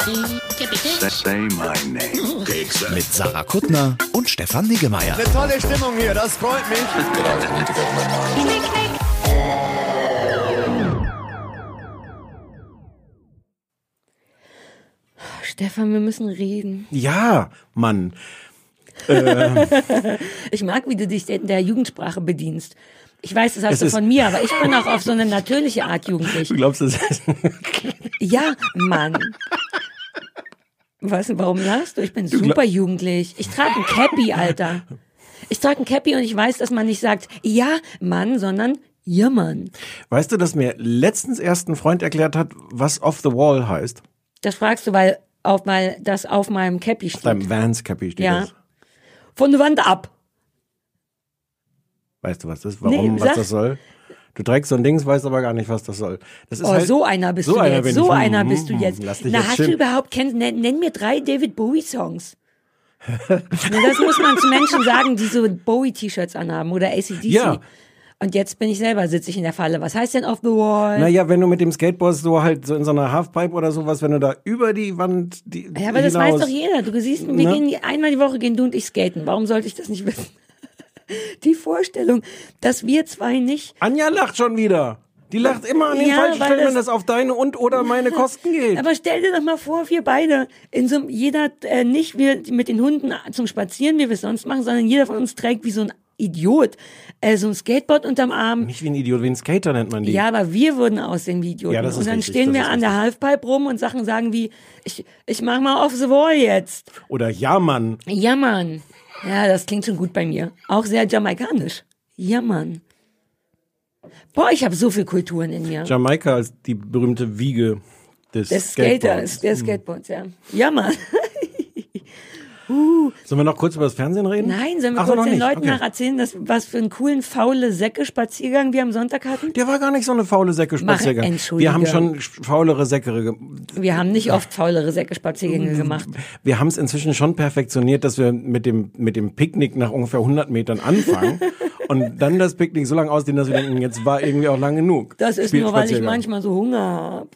Say my name. mit Sarah Kuttner und Stefan Niggemeier. Tolle Stimmung hier, das freut mich. Stefan, wir müssen reden. Ja, Mann. Ich mag, wie du dich in der Jugendsprache bedienst. Ich weiß, das hast Es du von mir, aber ich bin auch auf so eine natürliche Art jugendlich. Du glaubst, das ist. Ja, Mann. Was, warum lachst du? Ich bin super jugendlich. Ich trage ein Cappy, Alter. Ich trage ein Cappy und ich weiß, dass man nicht sagt, ja, Mann, sondern ja, Mann. Weißt du, dass mir letztens erst ein Freund erklärt hat, was off the wall heißt? Das fragst du, weil, auf, weil das auf meinem Cappy steht. Beim Vans Cappy steht Ja. das. Von der Wand ab. Weißt du, was das ist? Warum, Nee, was sag. das soll? Du trägst so ein Dings, weißt aber gar nicht, was das soll. Das ist Oh, halt, so einer bist so du einer jetzt. bin So ich. einer Hm, bist du hm, jetzt. Lass dich Na, jetzt hast schön. du überhaupt, kenn, nenn, nenn mir drei David Bowie-Songs. Das muss man zu Menschen sagen, die so Bowie-T-Shirts anhaben oder ACDC. Ja. Und jetzt bin ich selber, sitze ich in der Falle. Was heißt denn off the wall? Naja, wenn du mit dem Skateboard so halt so in so einer Halfpipe oder sowas, wenn du da über die Wand die, ja, aber das hinaus, weiß doch jeder. Du siehst, wir Ne? gehen einmal die Woche gehen du und ich skaten. Warum sollte ich das nicht wissen? Die Vorstellung, dass wir zwei nicht Anja lacht schon wieder. Die lacht immer an den Ja, falschen Stellen, wenn das- auf deine und oder meine Kosten geht. Aber stell dir doch mal vor, wir beide in so einem, jeder äh, nicht wir mit den Hunden zum Spazieren, wie wir es sonst machen, sondern jeder von uns trägt wie so ein Idiot äh, so ein Skateboard unterm Arm. Nicht wie ein Idiot, wie ein Skater nennt man die. Ja, aber wir würden aussehen wie Idioten. Ja, das ist und dann richtig, stehen wir an der Halfpipe rum und Sachen sagen wie, ich, ich mach mal off the wall jetzt. Oder ja, Mann. Ja, Mann. Ja, das klingt schon gut bei mir. Auch sehr jamaikanisch. Ja, Mann. Boah, ich habe so viel Kulturen in mir. Jamaika als die berühmte Wiege des, des Skateboards. Skaters, der Skateboards, ja. Ja, Mann. Sollen wir noch kurz über das Fernsehen reden? Nein, sollen wir Ach kurz den nicht. Leuten Okay. nach erzählen, dass, was für einen coolen, faule Säcke-Spaziergang wir am Sonntag hatten? Der war gar nicht so eine faule Säcke-Spaziergang. Wir haben schon faulere Säcke. Wir haben nicht oft faulere Säcke-Spaziergänge gemacht. Wir haben es inzwischen schon perfektioniert, dass wir mit dem, mit dem Picknick nach ungefähr 100 Metern anfangen und dann das Picknick so lange ausdehnen, dass wir denken, jetzt war irgendwie auch lang genug. Das ist nur, weil ich manchmal so Hunger habe.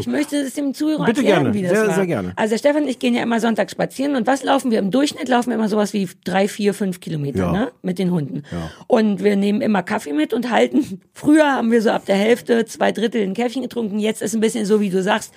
Ich möchte es dem Zuhörer. Bitte erklären, gerne. wie das Sehr, war. sehr gerne. Also der Stefan und ich gehen ja immer Sonntag spazieren und was laufen wir? Im Durchschnitt laufen wir immer sowas wie drei, vier, fünf Kilometer, Ja. ne? Mit den Hunden. Und wir nehmen immer Kaffee mit und halten. Früher haben wir so ab der Hälfte, zwei Drittel ein Käffchen getrunken. Jetzt ist ein bisschen so, wie du sagst,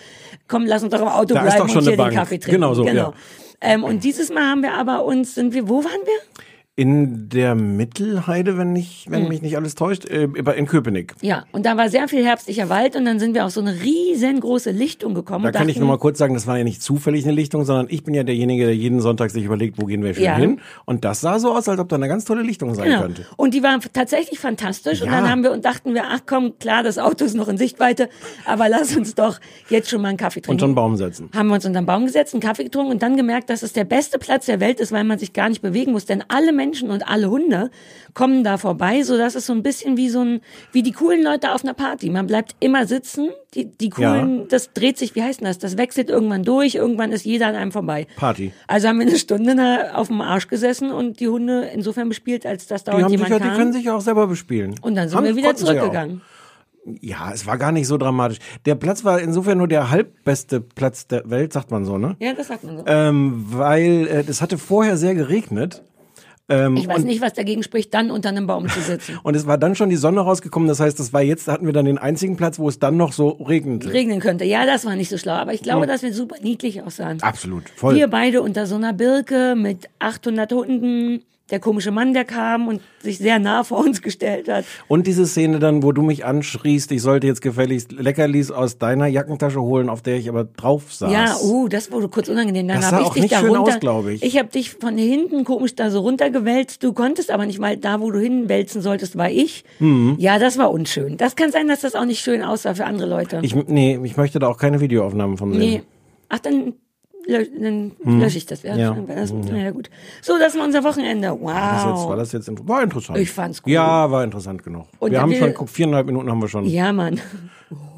komm, lass uns doch im Auto Da bleiben doch schon und hier den. Kaffee trinken. Genau so, ja. Ähm, und dieses Mal haben wir aber uns, sind wir, wo waren wir? In der Mittelheide, wenn Hm. wenn mich nicht alles täuscht, äh, in Köpenick. Ja, und da war sehr viel herbstlicher Wald und dann sind wir auf so eine riesengroße Lichtung gekommen. Da und kann ich dachten, noch mal kurz sagen, das war ja nicht zufällig eine Lichtung, sondern ich bin ja derjenige, der jeden Sonntag sich überlegt, wo gehen wir schön Ja. hin. Und das sah so aus, als ob da eine ganz tolle Lichtung sein Genau. könnte. Und die waren tatsächlich fantastisch. Und Ja. dann haben wir und dachten wir, ach komm, klar, das Auto ist noch in Sichtweite, aber lass uns doch jetzt schon mal einen Kaffee trinken. Und einen Baum setzen. haben wir uns unter den Baum gesetzt, einen Kaffee getrunken und dann gemerkt, dass es der beste Platz der Welt ist, weil man sich gar nicht bewegen muss. Denn alle Menschen und alle Hunde kommen da vorbei, so dass es so ein bisschen wie so ein, wie die coolen Leute auf einer Party. Man bleibt immer sitzen, die, die coolen, das dreht sich, wie heißt denn das? Das wechselt irgendwann durch, irgendwann ist jeder an einem vorbei. Party. Also haben wir eine Stunde da auf dem Arsch gesessen und die Hunde insofern bespielt, als dass Die, dauernd haben sich, jemand ja- die kam. können sich ja auch selber bespielen. und dann sind Haben- wir wieder ja zurückgegangen. Ja, es war gar nicht so dramatisch. Der Platz war insofern nur der halbbeste Platz der Welt, sagt man so, ne? Ja, das sagt man so. Ähm, weil äh, es hatte vorher sehr geregnet. Ähm, ich weiß nicht, was dagegen spricht, dann unter einem Baum zu sitzen. und es war dann schon die Sonne rausgekommen. Das heißt, das war jetzt, hatten wir dann den einzigen Platz, wo es dann noch so regnete. regnen könnte. Ja, das war nicht so schlau, aber ich glaube, dass wir super niedlich aussahen. Absolut, voll. Wir beide unter so einer Birke mit 800 Hunden. Der komische Mann, der kam und sich sehr nah vor uns gestellt hat. Und diese Szene dann, wo du mich anschriest, ich sollte jetzt gefälligst Leckerlis aus deiner Jackentasche holen, auf der ich aber drauf saß. Ja, uh, das wurde kurz unangenehm. Dann Das sah ich auch dich nicht da schön runter. aus, glaube ich. Ich habe dich von hinten komisch da so runtergewälzt. Du konntest aber nicht mal da, wo du hinwälzen solltest, war ich. Mhm. Ja, das war unschön. Das kann sein, dass das auch nicht schön aussah für andere Leute. Ich, nee, ich möchte da auch keine Videoaufnahmen von sehen. nee. Ach, dann lö dann lösche ich das. Ja, Hm. Ja. Hm, das, naja, gut. So, das war unser Wochenende. Wow. Das jetzt, war das jetzt war interessant. Ich fand's gut. Ja, war interessant genug. Und wir haben will- schon, guck, viereinhalb Minuten haben wir schon. Ja, Mann.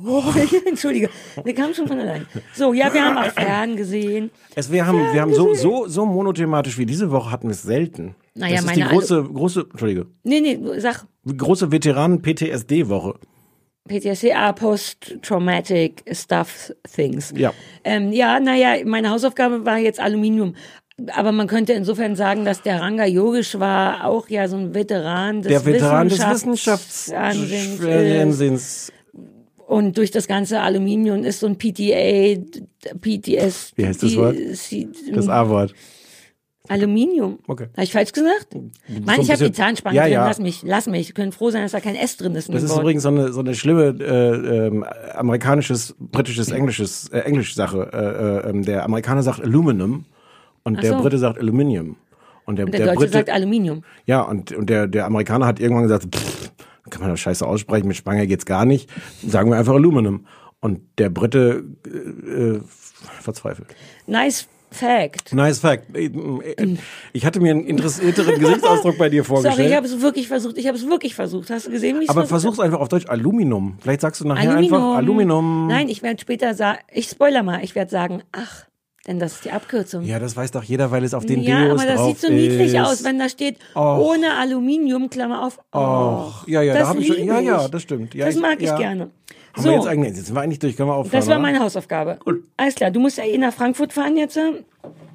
Oh, Entschuldige, wir kamen schon von allein. So, ja, wir haben auch Fern gesehen. Es, wir haben, wir haben so, so, so monothematisch wie diese Woche hatten wir es selten. Naja, das ist meine die große, große, Entschuldige, Nee, nee, sag große Veteranen-PTSD-Woche. PTSD, ah, Post-Traumatic Stuff Things. Ja. Ähm, ja, naja, meine Hausaufgabe war jetzt Aluminium. Aber man könnte insofern sagen, dass der Ranga Yogisch war auch ja so ein Veteran des Der Veteran des Wissenschafts- Wissenschafts, Ansinns, äh, Ansinns, Und durch das ganze Aluminium ist so ein PTA, PTS. Wie heißt das Wort? Das A-Wort. Aluminium. Okay. Habe ich falsch gesagt? Mann, ich habe die Zahnspange Ja, drin. ja. Lass mich, lass mich. Sie können froh sein, dass da kein S drin ist. Das ist Wort. übrigens so eine, so eine schlimme äh, ähm, amerikanisches, britisches, englisches, äh, englisch Sache. Äh, äh, ähm, der Amerikaner sagt Aluminum und der so. Brite sagt Aluminium. Und der, Und der, Deutsche Brite, sagt Aluminium. ja, und, und der, der Amerikaner hat irgendwann gesagt, pff, kann man das scheiße aussprechen, mit Spange geht's gar nicht. Sagen wir einfach Aluminum. Und der Brite äh, äh, verzweifelt. Nice Fact. Nice fact. Ich hatte mir einen interessierteren Gesichtsausdruck bei dir vorgestellt. Sorry, ich habe es wirklich versucht. Ich habe es wirklich versucht. Hast du gesehen, wie ich aber versuch's einfach auf Deutsch Aluminium. Vielleicht sagst du nachher Aluminium. einfach Aluminium. Nein, ich werde später sagen, ich spoiler mal, ich werde sagen, ach, denn das ist die Abkürzung. Ja, das weiß doch jeder, weil es auf den Ja, Deos aber das drauf sieht so niedlich ist. aus, wenn da steht, Och. ohne Aluminium, Klammer auf. Oh, Och, ja, ja, da das habe ich schon. Ja, ja, ich. das stimmt. Ja, das mag ich ja. gerne. Haben so, wir jetzt eigentlich, jetzt sind wir eigentlich durch, können wir aufhören. das war meine Hausaufgabe. Alles klar, du musst ja eh nach Frankfurt fahren jetzt.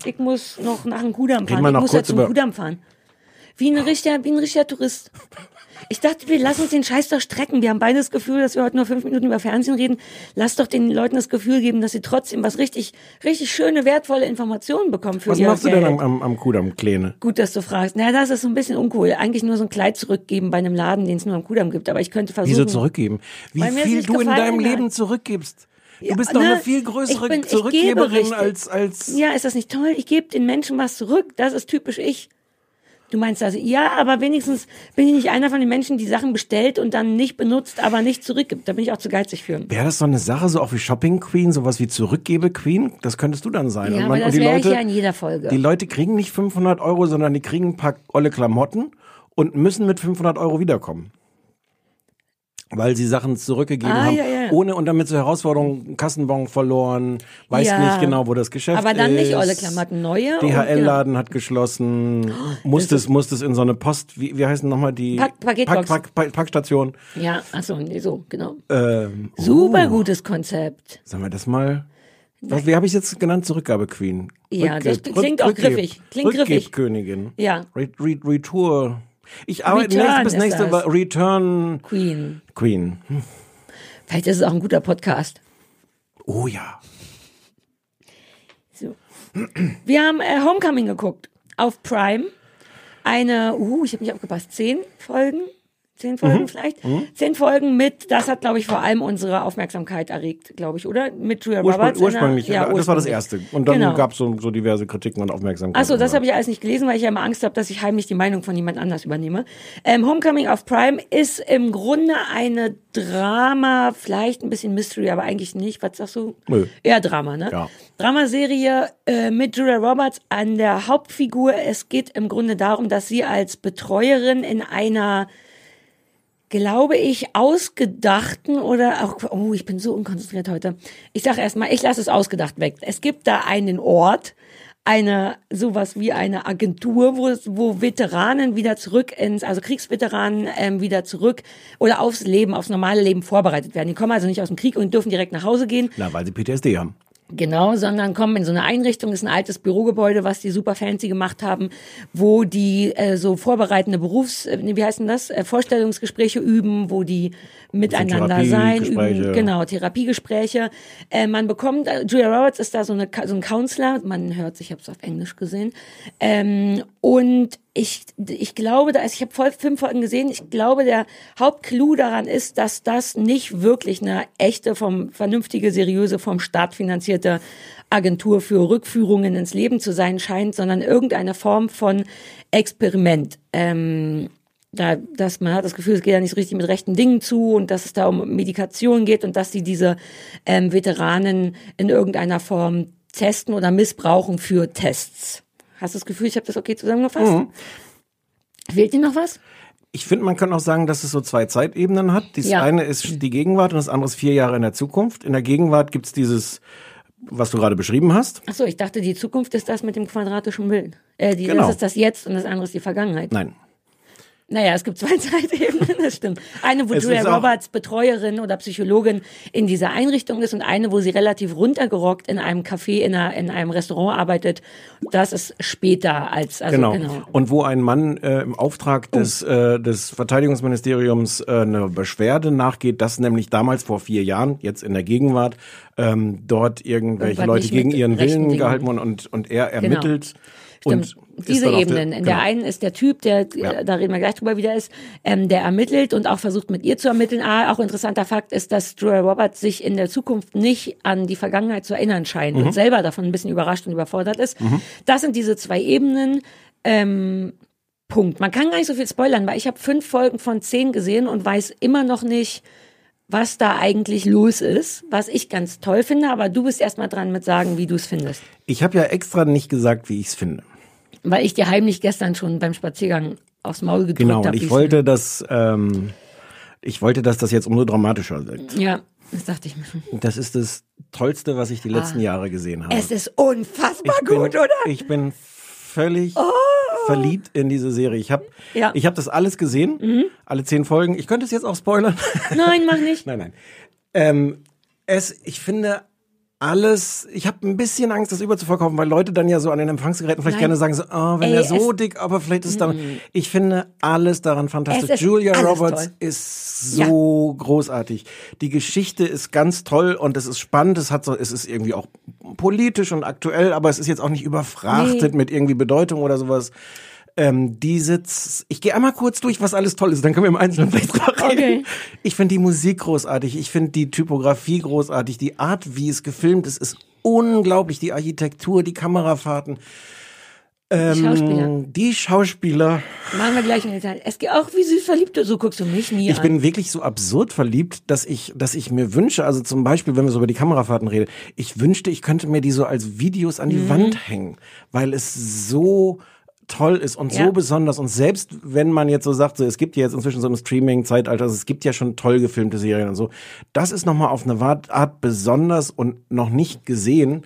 Ich muss noch nach dem Kudamm fahren. Ich muss ja zum über- Kudamm fahren. Wie ein richtiger, wie ein richtiger Tourist. Ich dachte, wir lassen uns den Scheiß doch strecken. Wir haben beide das Gefühl, dass wir heute nur fünf Minuten über Fernsehen reden. Lass doch den Leuten das Gefühl geben, dass sie trotzdem was richtig, richtig schöne, wertvolle Informationen bekommen für Was ihr machst du Geld. denn am, am, am Kudamm, Kleine? Gut, dass du fragst. Na, das ist so ein bisschen uncool. Eigentlich nur so ein Kleid zurückgeben bei einem Laden, den es nur am Kudamm gibt. Aber ich könnte versuchen. Wieso zurückgeben? Wie viel du in deinem hat. Leben zurückgibst. Du Ja, bist doch ne? eine viel größere bin- Zurückgeberin als, als. Ja, ist das nicht toll? Ich gebe den Menschen was zurück. Das ist typisch ich. Du meinst also, ja, aber wenigstens bin ich nicht einer von den Menschen, die Sachen bestellt und dann nicht benutzt, aber nicht zurückgibt. Da bin ich auch zu geizig für. Wäre das so eine Sache, so auch wie Shopping Queen, sowas wie Zurückgebe Queen? Das könntest du dann sein. Ja, und, man, das wäre ich Leute, ja in jeder Folge. die Leute kriegen nicht 500 Euro, sondern die kriegen ein paar olle Klamotten und müssen mit 500 Euro wiederkommen. Weil sie Sachen zurückgegeben Ah, haben, ja, ja. ohne und damit zur Herausforderung Kassenbon verloren, weiß Ja. nicht genau, wo das Geschäft ist. Aber dann nicht olle Klamotten, neue. und genau. DHL-Laden hat geschlossen, musste es, musste es in so eine Post, wie, wie heißen nochmal die Pack- Paketbox. Pack, Pack, Packstation. Ja, achso, nee, so, genau. Ähm, Super oh, gutes Konzept. Sagen wir das mal. Was, wie habe ich jetzt genannt? Zurückgabe Queen. Ja, das klingt auch griffig. Klingt griffig. Rückgebkönigin. Ja. Re, Re, Retour. Ich arbeite nächst, bis nächste das. Return Queen. Queen. Hm. Vielleicht ist es auch ein guter Podcast. Oh ja. So. Wir haben äh, Homecoming geguckt auf Prime. Eine, uh, ich habe nicht aufgepasst, zehn Folgen? Zehn Mhm. Folgen vielleicht? Zehn Folgen mit, das hat, glaube ich, vor allem unsere Aufmerksamkeit erregt, glaube ich, oder? Mit Julia Ursprung, Roberts. der- ursprünglich, ja, das war das erste. Und dann Genau. gab es so, so diverse Kritiken und Aufmerksamkeit. Achso, das habe ich alles nicht gelesen, weil ich ja immer Angst habe, dass ich heimlich die Meinung von jemand anders übernehme. Ähm, Homecoming auf Prime ist im Grunde eine Drama, vielleicht ein bisschen Mystery, aber eigentlich nicht. Was sagst du? Nö. Eher Drama, ne? Ja. Dramaserie äh, mit Julia Roberts an der Hauptfigur. Es geht im Grunde darum, dass sie als Betreuerin in einer glaube ich, ausgedachten oder auch, oh, ich bin so unkonzentriert heute. Ich sage erstmal, ich lasse es ausgedacht weg. Es gibt da einen Ort, eine, sowas wie eine Agentur, wo, wo Veteranen wieder zurück ins, also Kriegsveteranen ähm, wieder zurück oder aufs Leben, aufs normale Leben vorbereitet werden. Die kommen also nicht aus dem Krieg und dürfen direkt nach Hause gehen. Na, weil sie PTSD haben. Genau, sondern kommen in so eine Einrichtung, ist ein altes Bürogebäude, was die super fancy gemacht haben, wo die äh, so vorbereitende Berufs, äh, wie heißen das, äh, Vorstellungsgespräche üben, wo die miteinander sein, üben, genau, Therapiegespräche. Äh, man bekommt, äh, Julia Roberts ist da so, eine, so ein Counselor, man hört sich, ich habe es auf Englisch gesehen, ähm, und ich, ich glaube, da ist, ich habe voll fünf Folgen gesehen, ich glaube, der Hauptclou daran ist, dass das nicht wirklich eine echte, vom vernünftige, seriöse, vom Staat finanzierte Agentur für Rückführungen ins Leben zu sein scheint, sondern irgendeine Form von Experiment. Ähm, da, dass man hat das Gefühl, es geht ja nicht so richtig mit rechten Dingen zu und dass es da um Medikation geht und dass sie diese ähm, Veteranen in irgendeiner Form testen oder missbrauchen für Tests. Hast du das Gefühl, ich habe das okay zusammengefasst? Mhm. Fehlt dir noch was? Ich finde, man kann auch sagen, dass es so zwei Zeitebenen hat. Das Ja. eine ist die Gegenwart und das andere ist vier Jahre in der Zukunft. In der Gegenwart gibt's dieses, was du gerade beschrieben hast. Achso, ich dachte, die Zukunft ist das mit dem quadratischen Bild. Äh, die, Genau. Das ist das Jetzt und das andere ist die Vergangenheit. Nein. Naja, es gibt zwei Zeitebenen, das stimmt. Eine, wo Es Julia Roberts Betreuerin oder Psychologin in dieser Einrichtung ist und eine, wo sie relativ runtergerockt in einem Café, in, einer, in einem Restaurant arbeitet. Das ist später als, also Genau. genau. Und wo ein Mann äh, im Auftrag des, äh, des Verteidigungsministeriums äh, eine Beschwerde nachgeht, dass nämlich damals vor vier Jahren, jetzt in der Gegenwart, ähm, dort irgendwelche Leute gegen ihren Willen Dingen. gehalten wurden und, und er ermittelt. Stimmt. Und Diese Ebenen. Der, In der genau. einen ist der Typ, der, Ja. da reden wir gleich drüber, wie der ist, ähm, der ermittelt und auch versucht mit ihr zu ermitteln. Ah, auch interessanter Fakt ist, dass Julia Roberts sich in der Zukunft nicht an die Vergangenheit zu erinnern scheint Mhm. und selber davon ein bisschen überrascht und überfordert ist. Das sind diese zwei Ebenen. Ähm, Punkt. Man kann gar nicht so viel spoilern, weil ich habe fünf Folgen von zehn gesehen und weiß immer noch nicht, was da eigentlich los ist, was ich ganz toll finde, aber du bist erstmal dran mit sagen, wie du es findest. Ich habe ja extra nicht gesagt, wie ich es finde. Weil ich dir heimlich gestern schon beim Spaziergang aufs Maul gedrückt Genau, habe. und ich wollte, dass ähm, ich wollte, dass das jetzt umso dramatischer wird. Ja, das dachte ich mir schon. Das ist das Tollste, was ich die letzten Jahre gesehen habe. Ah. Es ist unfassbar ich bin, gut, oder? Oh. Ich bin völlig verliebt in diese Serie. Ich habe Ja. Mhm. ich hab das alles gesehen, alle zehn Folgen. Ich könnte es jetzt auch spoilern. Nein, mach nicht. nein, nein. Ähm, es, ich finde alles, ich habe ein bisschen Angst, das überzuverkaufen, weil Leute dann ja so an den Empfangsgeräten vielleicht Nein. gerne sagen so, oh, wenn Ey, er so es- dick, aber vielleicht ist da. Ich finde alles daran fantastisch. Es ist Julia Roberts toll. ist so großartig. Die Geschichte ist ganz toll und es ist spannend. Es hat so, es ist irgendwie auch politisch und aktuell, aber es ist jetzt auch nicht überfrachtet Nee. mit irgendwie Bedeutung oder sowas. Ähm, diese, Z- ich gehe einmal kurz durch, was alles toll ist, dann können wir im Einzelnen vielleicht drüber reden. Okay. Ich finde die Musik großartig, ich finde die Typografie großartig, die Art, wie es gefilmt ist, ist unglaublich. Die Architektur, die Kamerafahrten, Die Schauspieler. ähm, die Schauspieler. Machen wir gleich in Detail. Es geht auch wie süß verliebt du, so guckst du mich nie Ich an. bin wirklich so absurd verliebt, dass ich, dass ich mir wünsche, also zum Beispiel, wenn wir so über die Kamerafahrten reden, ich wünschte, ich könnte mir die so als Videos an Mhm. die Wand hängen, weil es so toll ist und Ja. so besonders und selbst wenn man jetzt so sagt, so, es gibt ja jetzt inzwischen so im Streaming-Zeitalter, also es gibt ja schon toll gefilmte Serien und so, das ist nochmal auf eine Art besonders und noch nicht gesehen.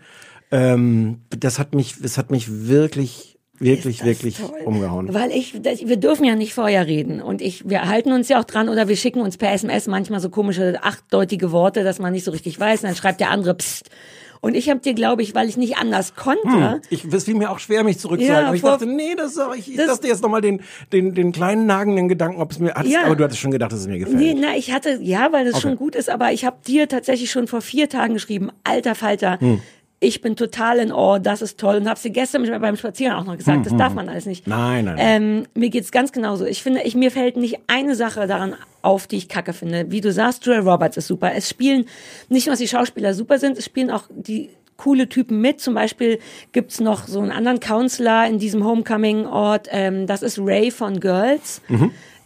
Ähm, das hat mich, das hat mich wirklich, wirklich, wirklich toll. umgehauen. Weil ich, das, wir dürfen ja nicht vorher reden und ich, wir halten uns ja auch dran oder wir schicken uns per SMS manchmal so komische achtdeutige Worte, dass man nicht so richtig weiß und dann schreibt der andere Psst. Und ich habe dir, glaube ich, weil ich nicht anders konnte, Ich, es fiel mir auch schwer, mich zurückzuhalten. Ja, aber ich vor- dachte, nee, das ich. Ich Das- dachte jetzt nochmal den, den, den kleinen nagenden Gedanken, ob es mir, hattest, Ja. aber du hattest schon gedacht, dass es mir gefällt. Nee, na, ich hatte, ja, weil das Okay. schon gut ist, aber ich habe dir tatsächlich schon vor vier Tagen geschrieben, alter Falter, Hm. Ich bin total in Awe, das ist toll. Und hab's dir gestern beim Spazieren auch noch gesagt, das darf man alles nicht. Hm, Nein, nein, nein. Ähm, mir geht's ganz genauso. Ich finde, ich, mir fällt nicht eine Sache daran auf, die ich kacke finde. Wie du sagst, Julia Roberts ist super. Es spielen nicht nur, dass die Schauspieler super sind, es spielen auch die coole Typen mit. Zum Beispiel gibt's noch so einen anderen Counselor in diesem Homecoming-Ort. Ähm, das ist Ray von Girls.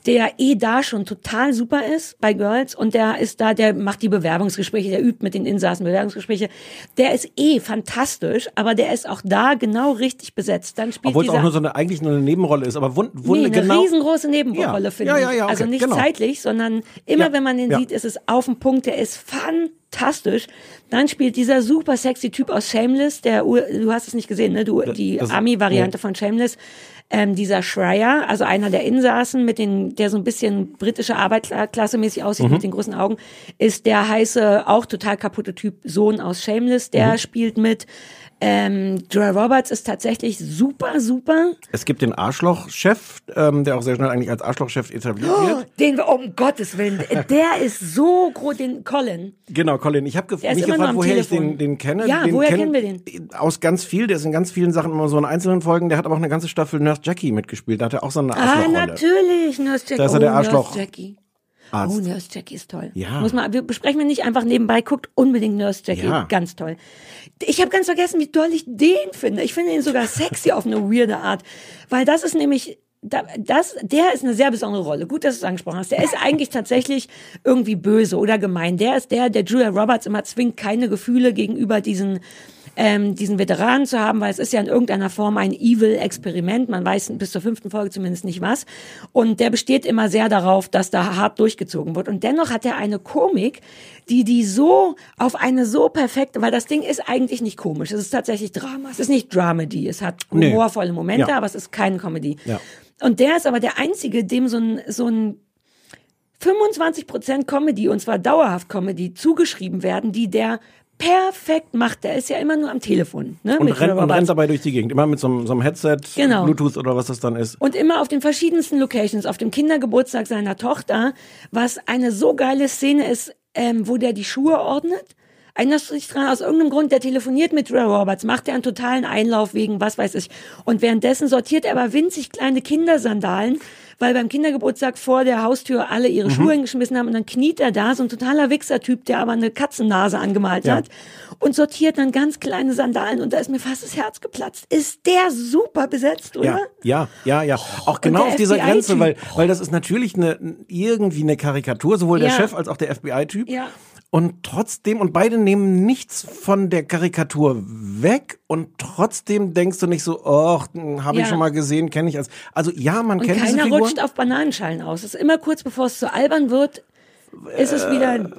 Der eh da schon total super ist bei Girls und der ist da, der macht die Bewerbungsgespräche, der übt mit den Insassen Bewerbungsgespräche. Der ist eh fantastisch, aber der ist auch da genau richtig besetzt. Dann spielt Obwohl es auch nur so eine, eigentlich nur eine Nebenrolle ist, aber wund, wund, Nee, eine genau. riesengroße Nebenrolle, Ja. finde Ja, ja, ich. ja, okay, also nicht genau. zeitlich, sondern immer Ja, wenn man den ja. sieht, ist es auf dem Punkt, der ist fantastisch. Dann spielt dieser super sexy Typ aus Shameless, der, du hast es nicht gesehen, ne? Du, die Ami-Variante nee. von Shameless. Ähm, dieser Schreier, also einer der Insassen, mit den, der so ein bisschen britische Arbeiterklasse-mäßig aussieht, Mhm. mit den großen Augen, ist der heiße, auch total kaputte Typ Sohn aus Shameless, der Mhm. spielt mit. Ähm, Joy Roberts ist tatsächlich super, super. Es gibt den Arschloch-Chef, ähm, der auch sehr schnell eigentlich als Arschloch-Chef etabliert Oh, wird. den wir, um Gottes Willen, der ist so groß, den Colin. Genau, Colin. Ich habe mich gefragt, woher ich Telefon. den, den kenne. Ja, den woher kenn- kennen wir den? Aus ganz viel. Der ist in ganz vielen Sachen immer so in einzelnen Folgen. Der hat aber auch eine ganze Staffel Nurse Jackie mitgespielt. Da hat er auch so eine Ah, Arschlochrolle. natürlich, Nurse Jackie. Da ist er der oh, Arschloch- Nurse Jackie. Arzt. Oh, Nurse Jackie ist toll. Ja. Muss man, wir besprechen wir nicht einfach nebenbei, guckt unbedingt Nurse Jackie. Ja. Ganz toll. Ich habe ganz vergessen, wie toll ich den finde. Ich finde ihn sogar sexy auf eine weirde Art. Weil das ist nämlich, da- das, der ist eine sehr besondere Rolle. Gut, dass du es angesprochen hast. Der ist eigentlich tatsächlich irgendwie böse oder gemein. Der ist der, der Julia Roberts immer zwingt, keine Gefühle gegenüber diesen ähm, diesen Veteranen zu haben, weil es ist ja in irgendeiner Form ein Evil-Experiment. Man weiß bis zur fünften Folge zumindest nicht was. Und der besteht immer sehr darauf, dass da hart durchgezogen wird. Und dennoch hat er eine Komik, die die so auf eine so perfekte, weil das Ding ist eigentlich nicht komisch, es ist tatsächlich Drama. Es ist nicht Dramedy, es hat humorvolle Momente, Ja. aber es ist keine Comedy. Ja. Und der ist aber der einzige, dem so ein so ein 25% Comedy und zwar dauerhaft Comedy zugeschrieben werden, die der perfekt macht. Der ist ja immer nur am Telefon, ne? Und rennt, und rennt dabei durch die Gegend. Immer mit so einem, so einem Headset, Genau. Bluetooth oder was das dann ist. Und immer auf den verschiedensten Locations, auf dem Kindergeburtstag seiner Tochter, was eine so geile Szene ist, ähm, wo der die Schuhe ordnet. Erinnerst du dich dran? Aus irgendeinem Grund, der telefoniert mit Ray Roberts, macht er einen totalen Einlauf wegen was weiß ich. Und währenddessen sortiert er aber winzig kleine Kindersandalen, weil beim Kindergeburtstag vor der Haustür alle Mhm. ihre Schuhe hingeschmissen haben und dann kniet er da, so ein totaler Wichser-Typ, der aber eine Katzennase angemalt Ja. hat und sortiert dann ganz kleine Sandalen und da ist mir fast das Herz geplatzt. Ist der super besetzt, oder? Ja, ja, ja, ja. Auch genau auf dieser. Grenze, weil, weil das ist natürlich eine, irgendwie eine Karikatur, sowohl der Ja. Chef als auch der FBI-Typ. Ja. Und trotzdem, und beide nehmen nichts von der Karikatur weg und trotzdem denkst du nicht so, oh, habe ich Ja. schon mal gesehen, kenne ich als. Also ja, man Und kennt diese keiner Figur. rutscht auf Bananenschalen aus. Es ist immer kurz bevor es zu albern wird, ist es wieder,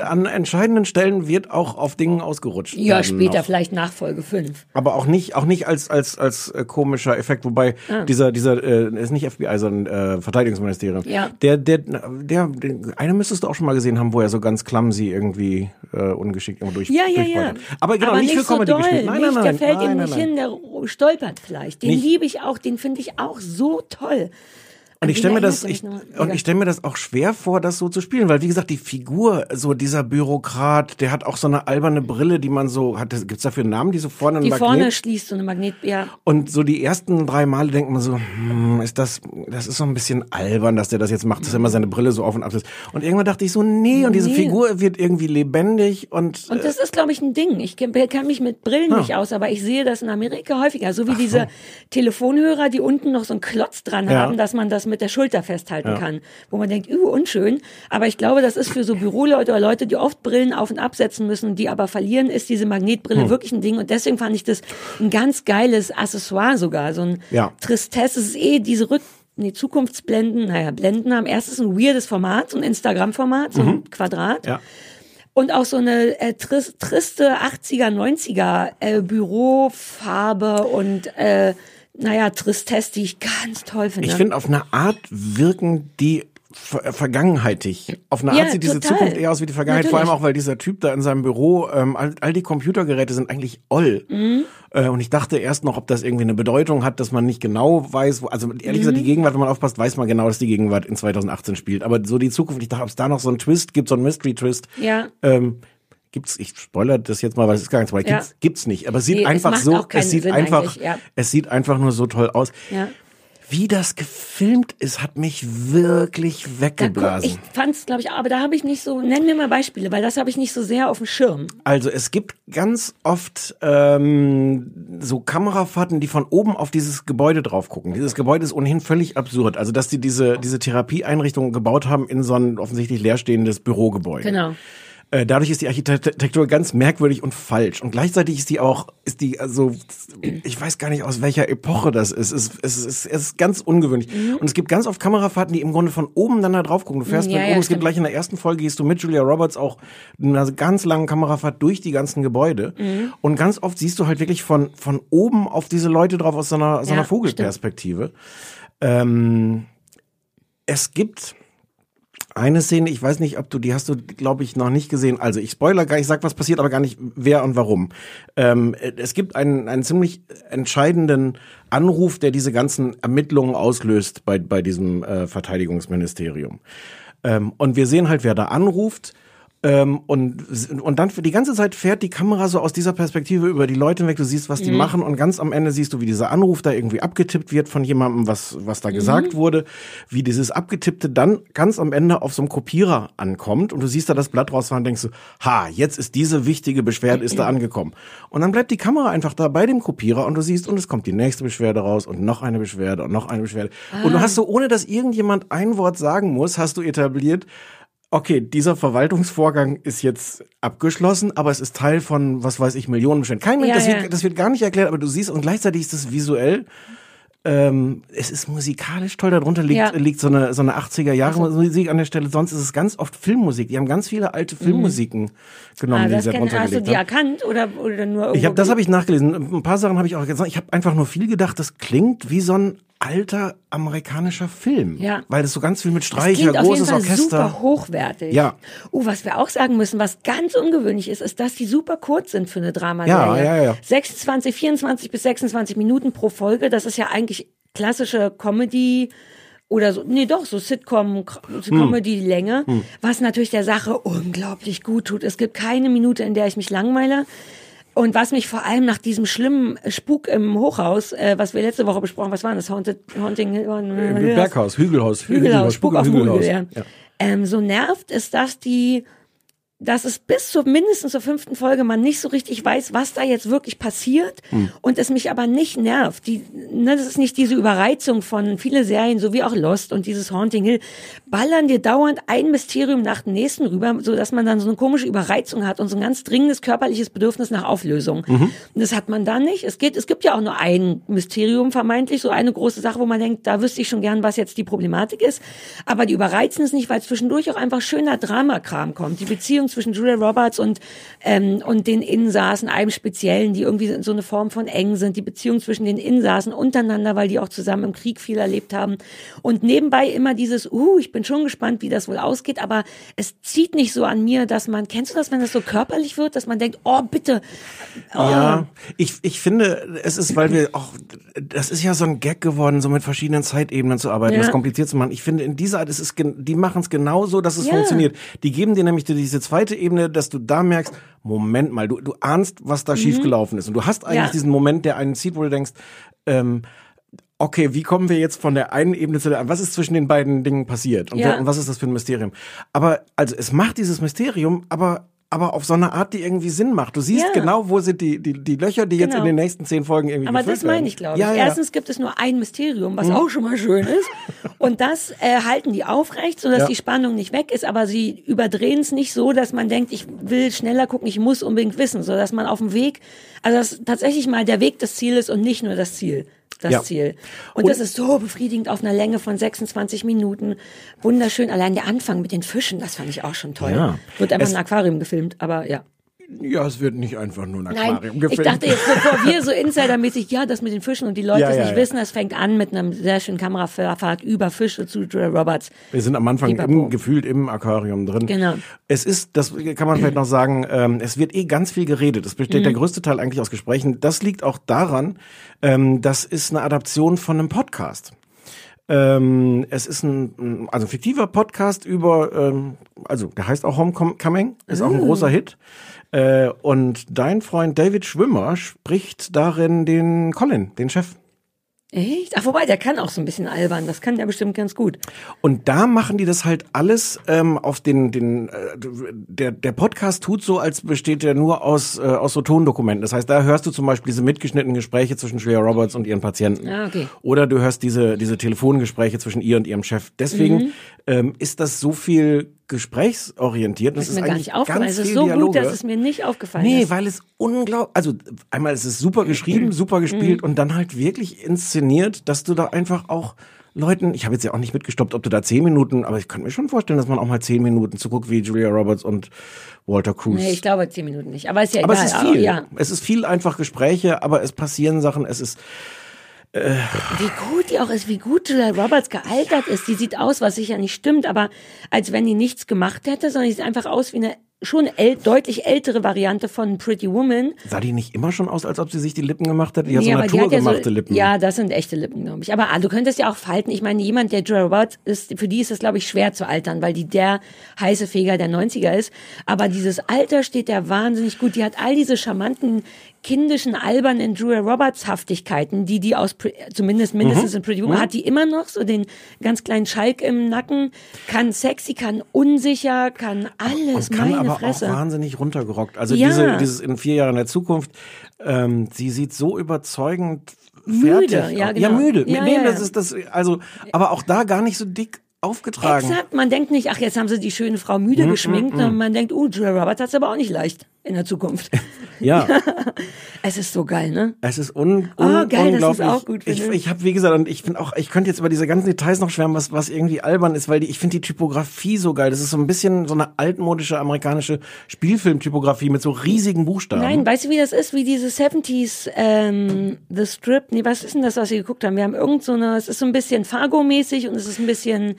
An entscheidenden Stellen wird auch auf Dingen ausgerutscht. ja, später noch. vielleicht Nachfolge 5. Aber auch nicht, auch nicht als als als äh, komischer Effekt, wobei Ah. dieser dieser äh, ist nicht FBI, sondern äh, Verteidigungsministerium. Ja. Der der der, der eine müsstest du auch schon mal gesehen haben, wo er so ganz clumsy irgendwie äh, ungeschickt irgendwo durch. Ja, ja, ja. Aber genau nicht, für so Comedy doll. gespielt. Nein, nicht, nein, nein, der fällt nein, ihm nein, nicht nein. hin, der stolpert vielleicht. Den Nicht. liebe ich auch, den finde ich auch so toll. Und ich stelle mir das, ich, und ich stelle mir das auch schwer vor, das so zu spielen, weil wie gesagt, die Figur, so dieser Bürokrat, der hat auch so eine alberne Brille, die man so hat. Gibt's dafür einen Namen, die so vorne die ein vorne Magnet? schließt so eine Magnet, ja. Und so die ersten drei Male denkt man so, hm, ist das, das ist so ein bisschen albern, dass der das jetzt macht, dass er immer seine Brille so auf und ab setzt. Und irgendwann dachte ich so, nee, und diese Nee. Figur wird irgendwie lebendig und, Und das ist, glaube ich, ein Ding. Ich kann mich mit Brillen Ja. nicht aus, aber ich sehe das in Amerika häufiger. So wie diese Telefonhörer, die unten noch so einen Klotz dran Ja. haben, dass man das mit der Schulter festhalten Ja. kann. Wo man denkt, uh, unschön. Aber ich glaube, das ist für so Büroleute oder Leute, die oft Brillen auf und absetzen müssen, die aber verlieren, ist diese Magnetbrille Hm. wirklich ein Ding. Und deswegen fand ich das ein ganz geiles Accessoire sogar. So ein Ja. Tristesse. Es ist eh diese Rück Nee, Zukunftsblenden, naja, Blenden haben erstens ein weirdes Format, so ein Instagram-Format, so ein Quadrat. Mhm. ja. Und auch so eine äh, tris triste 80er, 90er äh, Bürofarbe und äh, naja, Tristesse, die ich ganz toll finde. Ich finde, auf eine Art wirken die ver vergangenheitig. Auf eine Ja, Art sieht diese total. Zukunft eher aus wie die Vergangenheit. Vor allem Natürlich. auch, weil dieser Typ da in seinem Büro, ähm, all, all die Computergeräte sind eigentlich oll. Mhm. Äh, und ich dachte erst noch, ob das irgendwie eine Bedeutung hat, dass man nicht genau weiß, wo, also ehrlich gesagt, die Mhm. Gegenwart, wenn man aufpasst, weiß man genau, dass die Gegenwart in 2018 spielt. Aber so die Zukunft, ich dachte, ob es da noch so einen Twist gibt, so einen Mystery-Twist. Ja. Ähm, gibt's, ich spoilere das jetzt mal, weil es ist gar nichts, weil Ja. gibt's, gibt's nicht. Aber es sieht Nee, es einfach macht so, es sieht Sinn einfach, ja. es sieht einfach nur so toll aus. Ja. Wie das gefilmt ist, hat mich wirklich Da, weggeblasen. ich fand's, glaube ich, aber da habe ich nicht so, nenn mir mal Beispiele, weil das habe ich nicht so sehr auf dem Schirm. Also es gibt ganz oft ähm, so Kamerafahrten, die von oben auf dieses Gebäude drauf gucken. Dieses Gebäude ist ohnehin völlig absurd. Also dass die diese, diese Therapieeinrichtung gebaut haben in so ein offensichtlich leerstehendes Bürogebäude. Genau. Äh, Dadurch ist die Architektur ganz merkwürdig und falsch. Und gleichzeitig ist die auch, ist die also, ich weiß gar nicht aus welcher Epoche das ist. Es ist, es ist, es ist ganz ungewöhnlich. Mhm. Und es gibt ganz oft Kamerafahrten, die im Grunde von oben dann da drauf gucken. Du fährst Ja, mit ja, oben, es gibt gleich in der ersten Folge, gehst du mit Julia Roberts auch eine ganz lange Kamerafahrt durch die ganzen Gebäude. Mhm. Und ganz oft siehst du halt wirklich von, von oben auf diese Leute drauf aus so einer, so einer Ja, Vogelperspektive. Ähm, es gibt eine Szene, ich weiß nicht, ob du, die hast du, glaube ich, noch nicht gesehen. Also ich spoiler gar, ich sag, was passiert, aber gar nicht wer und warum. Ähm, es gibt einen, einen ziemlich entscheidenden Anruf, der diese ganzen Ermittlungen auslöst bei, bei diesem äh, Verteidigungsministerium. Ähm, und wir sehen halt, wer da anruft. Ähm, und, und dann für die ganze Zeit fährt die Kamera so aus dieser Perspektive über die Leute hinweg. Du siehst, was die machen. Und ganz am Ende siehst du, wie dieser Anruf da irgendwie abgetippt wird von jemandem, was, was da gesagt wurde, wie dieses Abgetippte dann ganz am Ende auf so einem Kopierer ankommt. Und du siehst da das Blatt rausfahren und denkst so, ha, jetzt ist diese wichtige Beschwerde ist da angekommen. Und dann bleibt die Kamera einfach da bei dem Kopierer und du siehst, und es kommt die nächste Beschwerde raus und noch eine Beschwerde und noch eine Beschwerde. Und du hast so, ohne dass irgendjemand ein Wort sagen muss, hast du etabliert, okay, dieser Verwaltungsvorgang ist jetzt abgeschlossen, aber es ist Teil von, was weiß ich, Millionen Beständen. Kein Mensch, Ja, das, ja. Wird, das wird gar nicht erklärt, aber du siehst und gleichzeitig ist es visuell. Ähm, es ist musikalisch toll, darunter liegt, Ja. liegt so eine, so eine 80er Jahre Musik an der Stelle. Sonst ist es ganz oft Filmmusik. Die haben ganz viele alte Filmmusiken genommen, Ah, die sie darunter hast du die haben. erkannt oder, oder nur irgendwo? Ich hab, das habe ich nachgelesen. Ein paar Sachen habe ich auch gesagt. Ich habe einfach nur viel gedacht, das klingt wie so ein alter amerikanischer Film. Ja. Weil es so ganz viel mit Das Streicher, klingt auf jeden großes Fall Orchester. super hochwertig. Ja. Oh, was wir auch sagen müssen, was ganz ungewöhnlich ist, ist, dass die super kurz sind für eine Dramaserie. Ja, ja, ja. 26, 24 bis 26 Minuten pro Folge. Das ist ja eigentlich klassische Comedy oder so, nee, doch, so Sitcom, Hm. Comedy-Länge, was natürlich der Sache unglaublich gut tut. Es gibt keine Minute, in der ich mich langweile. Und was mich vor allem nach diesem schlimmen Spuk im Hochhaus, äh, was wir letzte Woche besprochen, was war das? Haunted, Haunting, Äh, Berghaus, Hügelhaus, Hügelhaus, Spuk auf dem Hügelhaus. Hügel, ja. Ja. Ähm, so nervt ist, dass die, dass es bis zur mindestens zur fünften Folge man nicht so richtig weiß, was da jetzt wirklich passiert Hm. und es mich aber nicht nervt. Die, ne, das ist nicht diese Überreizung von viele Serien, so wie auch Lost und dieses Haunting Hill, ballern dir dauernd ein Mysterium nach dem nächsten rüber, so dass man dann so eine komische Überreizung hat und so ein ganz dringendes körperliches Bedürfnis nach Auflösung. Mhm. Und das hat man da nicht. Es geht, es gibt ja auch nur ein Mysterium vermeintlich, so eine große Sache, wo man denkt, da wüsste ich schon gern, was jetzt die Problematik ist. Aber die überreizen es nicht, weil zwischendurch auch einfach schöner Dramakram kommt. Die Beziehung zwischen Julia Roberts und, ähm, und den Insassen, einem Speziellen, die irgendwie so eine Form von eng sind. Die Beziehung zwischen den Insassen untereinander, weil die auch zusammen im Krieg viel erlebt haben. Und nebenbei immer dieses, uh, ich bin schon gespannt, wie das wohl ausgeht, aber es zieht nicht so an mir, dass man, kennst du das, wenn das so körperlich wird, dass man denkt, oh, bitte. Oh. Ja, ich, ich finde, es ist, weil wir auch, das ist ja so ein Gag geworden, so mit verschiedenen Zeitebenen zu arbeiten, Ja. das kompliziert zu machen. Ich finde, in dieser Art ist es, gen- die machen es genauso, dass es Ja. funktioniert. Die geben dir nämlich diese zweite Ebene, dass du da merkst, Moment mal, du, du ahnst, was da schiefgelaufen ist. Und du hast eigentlich Mhm. Ja. diesen Moment, der einen zieht, wo du denkst, ähm, okay, wie kommen wir jetzt von der einen Ebene zu der anderen? Was ist zwischen den beiden Dingen passiert? Und, Ja. und was ist das für ein Mysterium? Aber, also, es macht dieses Mysterium, aber, aber auf so eine Art, die irgendwie Sinn macht. Du siehst Ja. genau, wo sind die, die, die Löcher, die jetzt Genau. in den nächsten zehn Folgen irgendwie Aber das meine ich, glaube ich. Ja, ja. Erstens gibt es nur ein Mysterium, was auch schon mal schön ist. Und das äh, halten die aufrecht, sodass die Spannung nicht weg ist, aber sie überdrehen es nicht so, dass man denkt, ich will schneller gucken, ich muss unbedingt wissen, sodass man auf dem Weg, also dass tatsächlich mal der Weg das Ziel ist und nicht nur das Ziel. Das Ja. Ziel. Und, Und- das ist so befriedigend auf einer Länge von 26 Minuten. Wunderschön. Allein der Anfang mit den Fischen, das fand ich auch schon toll. Ja. Wird einfach Es- ein Aquarium gefilmt, aber ja. Ja, es wird nicht einfach nur ein Nein, Aquarium ich gefilmt. dachte jetzt, bevor wir so insidermäßig, ja, das mit den Fischen und die Leute Ja, es ja, nicht ja. wissen, es fängt an mit einem sehr schönen Kamerafahrt über Fische zu Julia Roberts. Wir sind am Anfang im, gefühlt im Aquarium drin. Genau. Es ist, das kann man vielleicht noch sagen, ähm, es wird eh ganz viel geredet. Es besteht Mhm. der größte Teil eigentlich aus Gesprächen. Das liegt auch daran, ähm, das ist eine Adaption von einem Podcast. Ähm, es ist ein, also ein fiktiver Podcast über, ähm, also der heißt auch Homecoming, ist auch ein Uh. großer Hit. Äh, und dein Freund David Schwimmer spricht darin den Colin, den Chef. Echt? Ach, wobei, der kann auch so ein bisschen albern. Das kann der bestimmt ganz gut. Und da machen die das halt alles ähm, auf den, den äh, der, der Podcast tut so, als besteht der nur aus, äh, aus so Tondokumenten. Das heißt, da hörst du zum Beispiel diese mitgeschnittenen Gespräche zwischen Julia Roberts und ihren Patienten. Ah, okay. Oder du hörst diese, diese Telefongespräche zwischen ihr und ihrem Chef. Deswegen Mhm. ähm, ist das so viel gesprächsorientiert. Das ist mir gar nicht aufgefallen. ganz Es ist so Dialoge. gut, dass es mir nicht aufgefallen Nee, ist. weil es unglaublich, also einmal ist es super geschrieben, super gespielt Mhm. und dann halt wirklich inszeniert, dass du da einfach auch Leuten, ich habe jetzt ja auch nicht mitgestoppt, ob du da zehn Minuten, aber ich könnte mir schon vorstellen, dass man auch mal zehn Minuten zuguckt, wie Julia Roberts und Walter Cruz. Nee, ich glaube zehn Minuten nicht. Aber ist ja aber egal. es ist viel. ja. Es ist viel einfach Gespräche, aber es passieren Sachen, es ist Wie gut die auch ist, wie gut Julia Roberts gealtert ist. Die sieht aus, was sicher nicht stimmt, aber als wenn die nichts gemacht hätte, sondern die sieht einfach aus wie eine schon äl deutlich ältere Variante von Pretty Woman. sah die nicht immer schon aus, als ob sie sich die Lippen gemacht hätte? Die hat Nee, so hat ja naturgemachte so, Lippen. Ja, das sind echte Lippen, glaube ich. Aber ah, du könntest ja auch falten. Ich meine, jemand, der Julia Roberts ist, für die ist es, glaube ich, schwer zu altern, weil die der heiße Feger der 90er ist. Aber dieses Alter steht der wahnsinnig gut. Die hat all diese charmanten, kindischen, albernen Julia Roberts Haftigkeiten, die die aus, Pre- zumindest mindestens Mhm. in Pretty Woman, hat die immer noch so den ganz kleinen Schalk im Nacken, kann sexy, kann unsicher, kann alles, und kann meine aber Fresse. auch wahnsinnig runtergerockt. Also Ja. diese, dieses in vier Jahren der Zukunft, ähm, sie sieht so überzeugend Müde, fertig ja, aus. genau. Ja, müde. Ja, nee, ja, das ja. ist das, also, aber auch da gar nicht so dick aufgetragen. Exakt, man denkt nicht, ach, jetzt haben sie die schöne Frau müde Mm, geschminkt, sondern man denkt, uh, Julia Roberts hat's aber auch nicht leicht in der Zukunft. Ja, es ist so geil, ne? es ist un, Oh, un geil, dass du's unglaublich. auch gut ich findest. ich habe wie gesagt und ich finde auch, ich könnte jetzt über diese ganzen Details noch schwärmen, was was irgendwie albern ist, weil die, ich finde die Typografie so geil. Das ist so ein bisschen so eine altmodische amerikanische Spielfilmtypografie mit so riesigen Buchstaben. Nein, weißt du, wie das ist? Wie diese 70s, ähm, The Strip. Nee, was ist denn das, was wir geguckt haben? Wir haben irgend so eine, es ist so ein bisschen Fargo-mäßig und es ist ein bisschen,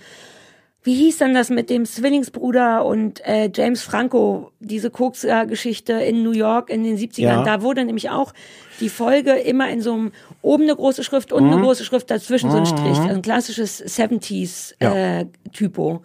wie hieß denn das mit dem Zwillingsbruder und äh, James Franco, diese Koks-Geschichte in New York in den 70ern. Ja. Da wurde nämlich auch die Folge immer in so einem, oben eine große Schrift und Mhm. eine große Schrift dazwischen so ein Strich. Also ein klassisches 70s Ja. äh, Typo.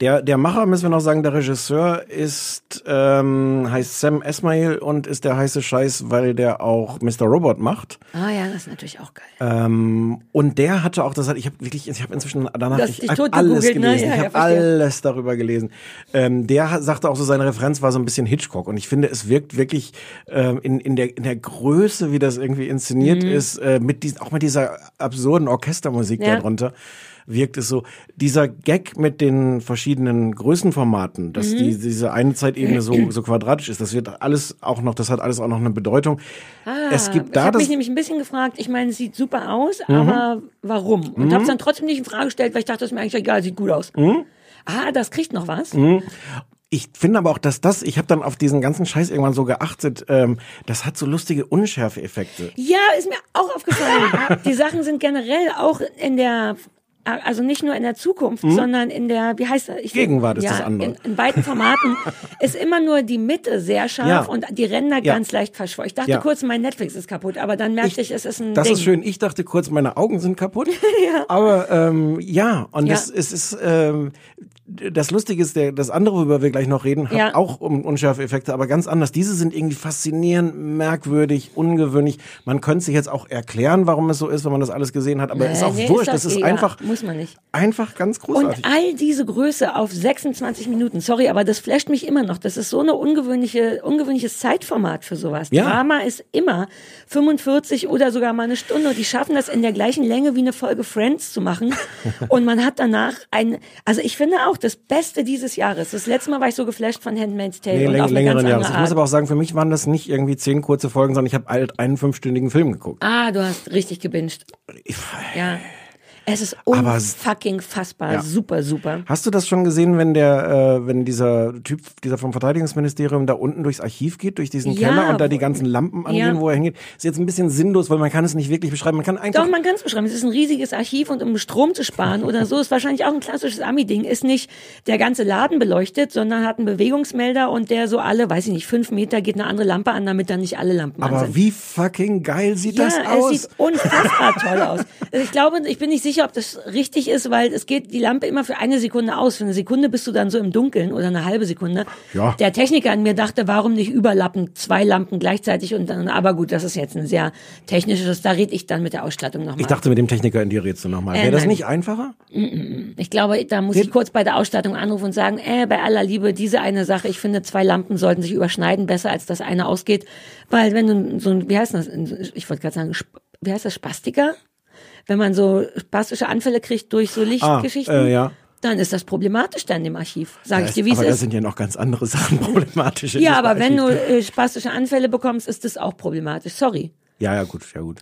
Der, der Macher, müssen wir noch sagen, der Regisseur ist, ähm, heißt Sam Esmail und ist der heiße Scheiß, weil der auch Mr. Robot macht. Ah ja, das ist natürlich auch geil. Ähm, und der hatte auch, das hat, ich habe wirklich, ich habe inzwischen danach Du hast ich hab alles gegoogelt, ne? gelesen, Ja, ich ja, habe verstehe. alles darüber gelesen. Ähm, der sagte auch so, seine Referenz war so ein bisschen Hitchcock und ich finde, es wirkt wirklich ähm, in, in, der, in der Größe, wie das irgendwie inszeniert ist, äh, mit diesen, auch mit dieser absurden Orchestermusik Mhm. Ja. darunter wirkt es so. Dieser Gag mit den verschiedenen Größenformaten, dass Mhm. die, diese eine Zeitebene so, so quadratisch ist, das wird alles auch noch, das hat alles auch noch eine Bedeutung. es gibt ich da habe das, mich nämlich ein bisschen gefragt, ich meine, es sieht super aus, Mhm. aber warum? Und habe es dann trotzdem nicht in Frage gestellt, weil ich dachte, das ist mir eigentlich egal, sieht gut aus. Mhm. Ah, das kriegt noch was. Ich finde aber auch, dass das, ich habe dann auf diesen ganzen Scheiß irgendwann so geachtet, ähm, das hat so lustige Unschärfe-Effekte. Ja, ist mir auch aufgefallen. Die Sachen sind generell auch in der also nicht nur in der Zukunft, sondern in der, wie heißt das? Ich. Gegenwart ist ja, das andere. In, in beiden Formaten ist immer nur die Mitte sehr scharf Ja. und die Ränder Ja. ganz leicht verschwommen. Ich dachte Ja. kurz, mein Netflix ist kaputt, aber dann merkte ich, es ist ein Das Ding. ist schön. Ich dachte kurz, meine Augen sind kaputt. Aber ähm, ja, und Ja. das es ist ähm, das Lustige ist, der, das andere, worüber wir gleich noch reden, hat Ja. auch um Unschärfe-Effekte, aber ganz anders. Diese sind irgendwie faszinierend, merkwürdig, ungewöhnlich. Man könnte sich jetzt auch erklären, warum es so ist, wenn man das alles gesehen hat, aber Äh, ist auch nee, wurscht. doch das ist egal. einfach, Muss man nicht. einfach ganz Und großartig. all diese Größe auf 26 Minuten, sorry, aber das flasht mich immer noch. Das ist so eine ungewöhnliche, ungewöhnliches Zeitformat für sowas. Ja. Drama ist immer 45 oder sogar mal eine Stunde. Und die schaffen das in der gleichen Länge wie eine Folge Friends zu machen. Und man hat danach ein, also ich finde auch das Beste dieses Jahres. Das letzte Mal war ich so geflasht von Handmaid's Tale Nee, und läng längeren Jahres. Ich muss aber auch sagen, für mich waren das nicht irgendwie zehn kurze Folgen, sondern ich habe halt einen fünfstündigen Film geguckt. Ah, du hast richtig gebinged. Ich- Ja. Es ist Aber- unfucking fassbar. Ja. Super, super. Hast du das schon gesehen, wenn der, äh, wenn dieser Typ, dieser vom Verteidigungsministerium da unten durchs Archiv geht, durch diesen Ja, Keller und da die ganzen Lampen angehen, Ja. wo er hingeht? Ist jetzt ein bisschen sinnlos, weil man kann es nicht wirklich beschreiben. Man kann einfach Doch, man kann es beschreiben. Es ist ein riesiges Archiv und um Strom zu sparen oder so, ist wahrscheinlich auch ein klassisches Ami-Ding. Ist nicht der ganze Laden beleuchtet, sondern hat einen Bewegungsmelder und der so alle, weiß ich nicht, fünf Meter geht eine andere Lampe an, damit dann nicht alle Lampen an aber sind. wie fucking geil sieht ja, das es aus? sieht unfassbar toll aus. Also ich glaube, ich bin nicht sicher, ob das richtig ist, weil es geht die Lampe immer für eine Sekunde aus. Für eine Sekunde bist du dann so im Dunkeln oder eine halbe Sekunde. Ja. Der Techniker an mir dachte, warum nicht überlappen zwei Lampen gleichzeitig und dann, aber gut, das ist jetzt ein sehr technisches, da rede ich dann mit der Ausstattung nochmal. ich dachte, mit dem Techniker in dir redest du nochmal. Wäre Äh, das nein. nicht einfacher? Ich glaube, da muss ich kurz bei der Ausstattung anrufen und sagen, äh, bei aller Liebe, diese eine Sache, ich finde, zwei Lampen sollten sich überschneiden, besser als dass eine ausgeht. Weil wenn du so ein, wie heißt das, ich wollte gerade sagen, wie heißt das, Spastiker? Wenn man so spastische Anfälle kriegt durch so Lichtgeschichten, äh, ja. dann ist das problematisch dann im Archiv. Sag Da ich ist- dir, wie es aber da ist. sind ja noch ganz andere Sachen problematisch. Ja, aber wenn du äh, spastische Anfälle bekommst, ist das auch problematisch. Sorry. Ja, ja, gut, ja, gut.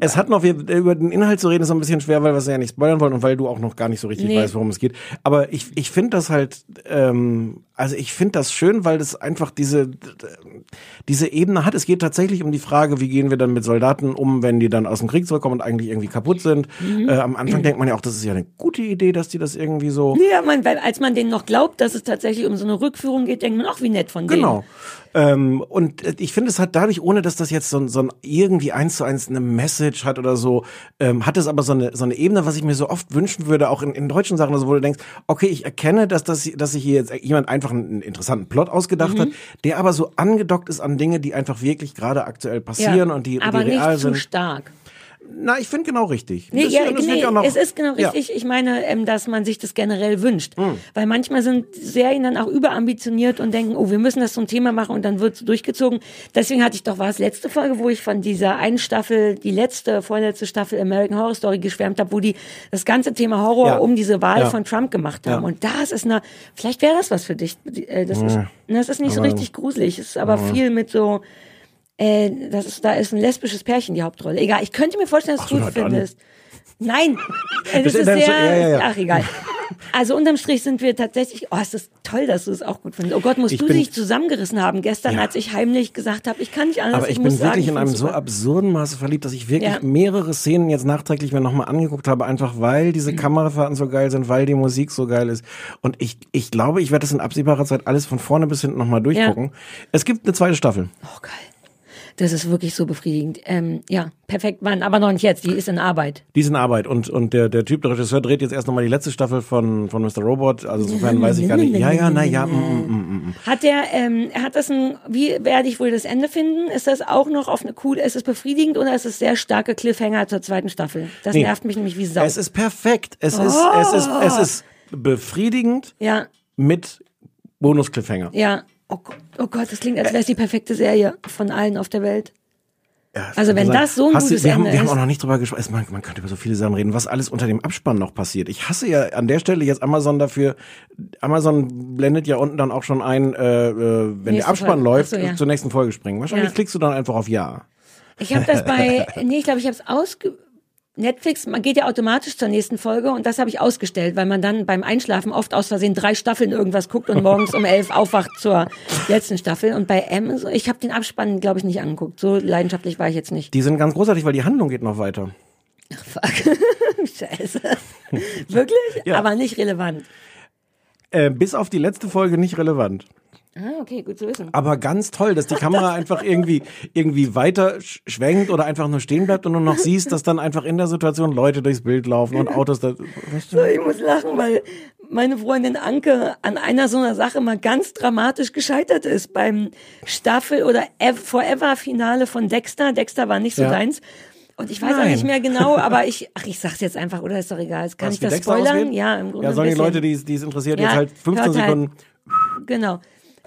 Es hat noch, wir, über den Inhalt zu reden, ist so ein bisschen schwer, weil wir es ja nicht spoilern wollen und weil du auch noch gar nicht so richtig Nee. weißt, worum es geht. Aber ich, ich finde das halt, ähm, also ich finde das schön, weil das einfach diese, diese Ebene hat. Es geht tatsächlich um die Frage, wie gehen wir dann mit Soldaten um, wenn die dann aus dem Krieg zurückkommen und eigentlich irgendwie kaputt sind. Mhm. Äh, am Anfang denkt man ja auch, das ist ja eine gute Idee, dass die das irgendwie so. Ja, man, weil, als man denen noch glaubt, dass es tatsächlich um so eine Rückführung geht, denkt man auch, wie nett von denen. Genau. Ähm, und äh, ich finde, es hat dadurch, ohne dass das jetzt so, ein- so ein irgendwie eins zu eins eine Message hat oder so, ähm, hat es aber so eine, so eine Ebene, was ich mir so oft wünschen würde, auch in, in deutschen Sachen, also wo du denkst, okay, ich erkenne, dass, das, dass sich hier jetzt jemand einfach einen, einen interessanten Plot ausgedacht Mhm. hat, der aber so angedockt ist an Dinge, die einfach wirklich gerade aktuell passieren und die, aber die real nicht zu sind. stark. Na, ich finde genau richtig. Nee, Das- ja, das nee ja noch- es ist genau Ja. richtig. Ich meine, ähm, dass man sich das generell wünscht. Hm. Weil manchmal sind Serien dann auch überambitioniert und denken, oh, wir müssen das zum Thema machen und dann wird es durchgezogen. Deswegen hatte ich doch, war es letzte Folge, wo ich von dieser einen Staffel, die letzte, vorletzte Staffel American Horror Story geschwärmt habe, wo die das ganze Thema Horror Ja. um diese Wahl Ja. von Trump gemacht haben. Ja. Und das ist eine, vielleicht wäre das was für dich. Äh, Das ist, das ist nicht so richtig gruselig. Es ist aber viel mit so, äh, das ist, da ist ein lesbisches Pärchen die Hauptrolle. Egal, ich könnte mir vorstellen, dass du so, gut na dann. findest. Nein, das Das ist sehr, ja, ja, ja. ach egal. Also unterm Strich sind wir tatsächlich, oh, es ist toll, dass du es auch gut findest. Oh Gott, musst Ich du bin- dich zusammengerissen haben gestern, als ich heimlich gesagt habe, ich kann nicht anders. Aber ich, muss bin sagen, wirklich ich in einem so absurden Maße verliebt, dass ich wirklich mehrere Szenen jetzt nachträglich mir nochmal angeguckt habe, einfach weil diese Mhm. Kamerafahrten so geil sind, weil die Musik so geil ist. Und ich, ich glaube, ich werde das in absehbarer Zeit alles von vorne bis hinten nochmal durchgucken. Es gibt eine zweite Staffel. Oh geil. Das ist wirklich so befriedigend. Ähm, ja, perfekt, Mann, aber noch nicht jetzt, die ist in Arbeit. Die ist in Arbeit und, und der, der Typ, der Regisseur, dreht jetzt erst nochmal die letzte Staffel von, von Mr. Robot. Also insofern weiß ich gar nicht. Ja, ja, na ja. Mm, mm, mm, mm. Hat der, ähm, hat das ein, wie werde ich wohl das Ende finden? Ist das auch noch auf eine coole, ist es befriedigend oder ist es sehr starke Cliffhanger zur zweiten Staffel? Das Nee. nervt mich nämlich wie Sau. Es ist perfekt. Es ist, es ist, es ist befriedigend ja, mit Bonus-Cliffhanger. ja. Oh Gott, oh Gott, das klingt, als wäre es die perfekte Serie von allen auf der Welt. Ja, Also wenn kann das so ein Hast du, gutes wir haben, Ende wir haben auch noch nicht drüber gesprochen. Man, man könnte über so viele Sachen reden, was alles unter dem Abspann noch passiert. Ich hasse ja an der Stelle jetzt Amazon dafür. Amazon blendet ja unten dann auch schon ein, äh, äh, wenn der Nächste Abspann Folge. läuft, so, ja. zur nächsten Folge springen. Wahrscheinlich Ja. klickst du dann einfach auf Ja. Ich habe das bei, nee, ich glaube, ich habe es ausge... Netflix, man geht ja automatisch zur nächsten Folge und das habe ich ausgestellt, weil man dann beim Einschlafen oft aus Versehen drei Staffeln irgendwas guckt und morgens um elf aufwacht zur letzten Staffel. Und bei Amazon, ich habe den Abspann, glaube ich, nicht angeguckt. So leidenschaftlich war ich jetzt nicht. Die sind ganz großartig, weil die Handlung geht noch weiter. Fuck. Scheiße. Wirklich? Ja. Aber nicht relevant. Äh, bis auf die letzte Folge nicht relevant. Ah, okay, gut zu wissen. Aber ganz toll, dass die Kamera einfach irgendwie, irgendwie weiter sch- schwenkt oder einfach nur stehen bleibt und du noch siehst, dass dann einfach in der Situation Leute durchs Bild laufen und Autos da, weißt du? Ich muss lachen, weil meine Freundin Anke an einer so einer Sache mal ganz dramatisch gescheitert ist beim Staffel- oder Ev- Forever-Finale von Dexter. Dexter war nicht so Ja. deins. Und ich weiß auch Nein. nicht mehr genau, aber ich, ach, ich sag's jetzt einfach, oder ist doch egal. Kann Was, ich das Dexter spoilern? ausgeht? Ja, im Grunde Ja, sollen die. Leute, die es interessiert, Ja, jetzt halt 15 hört halt. Sekunden. Genau.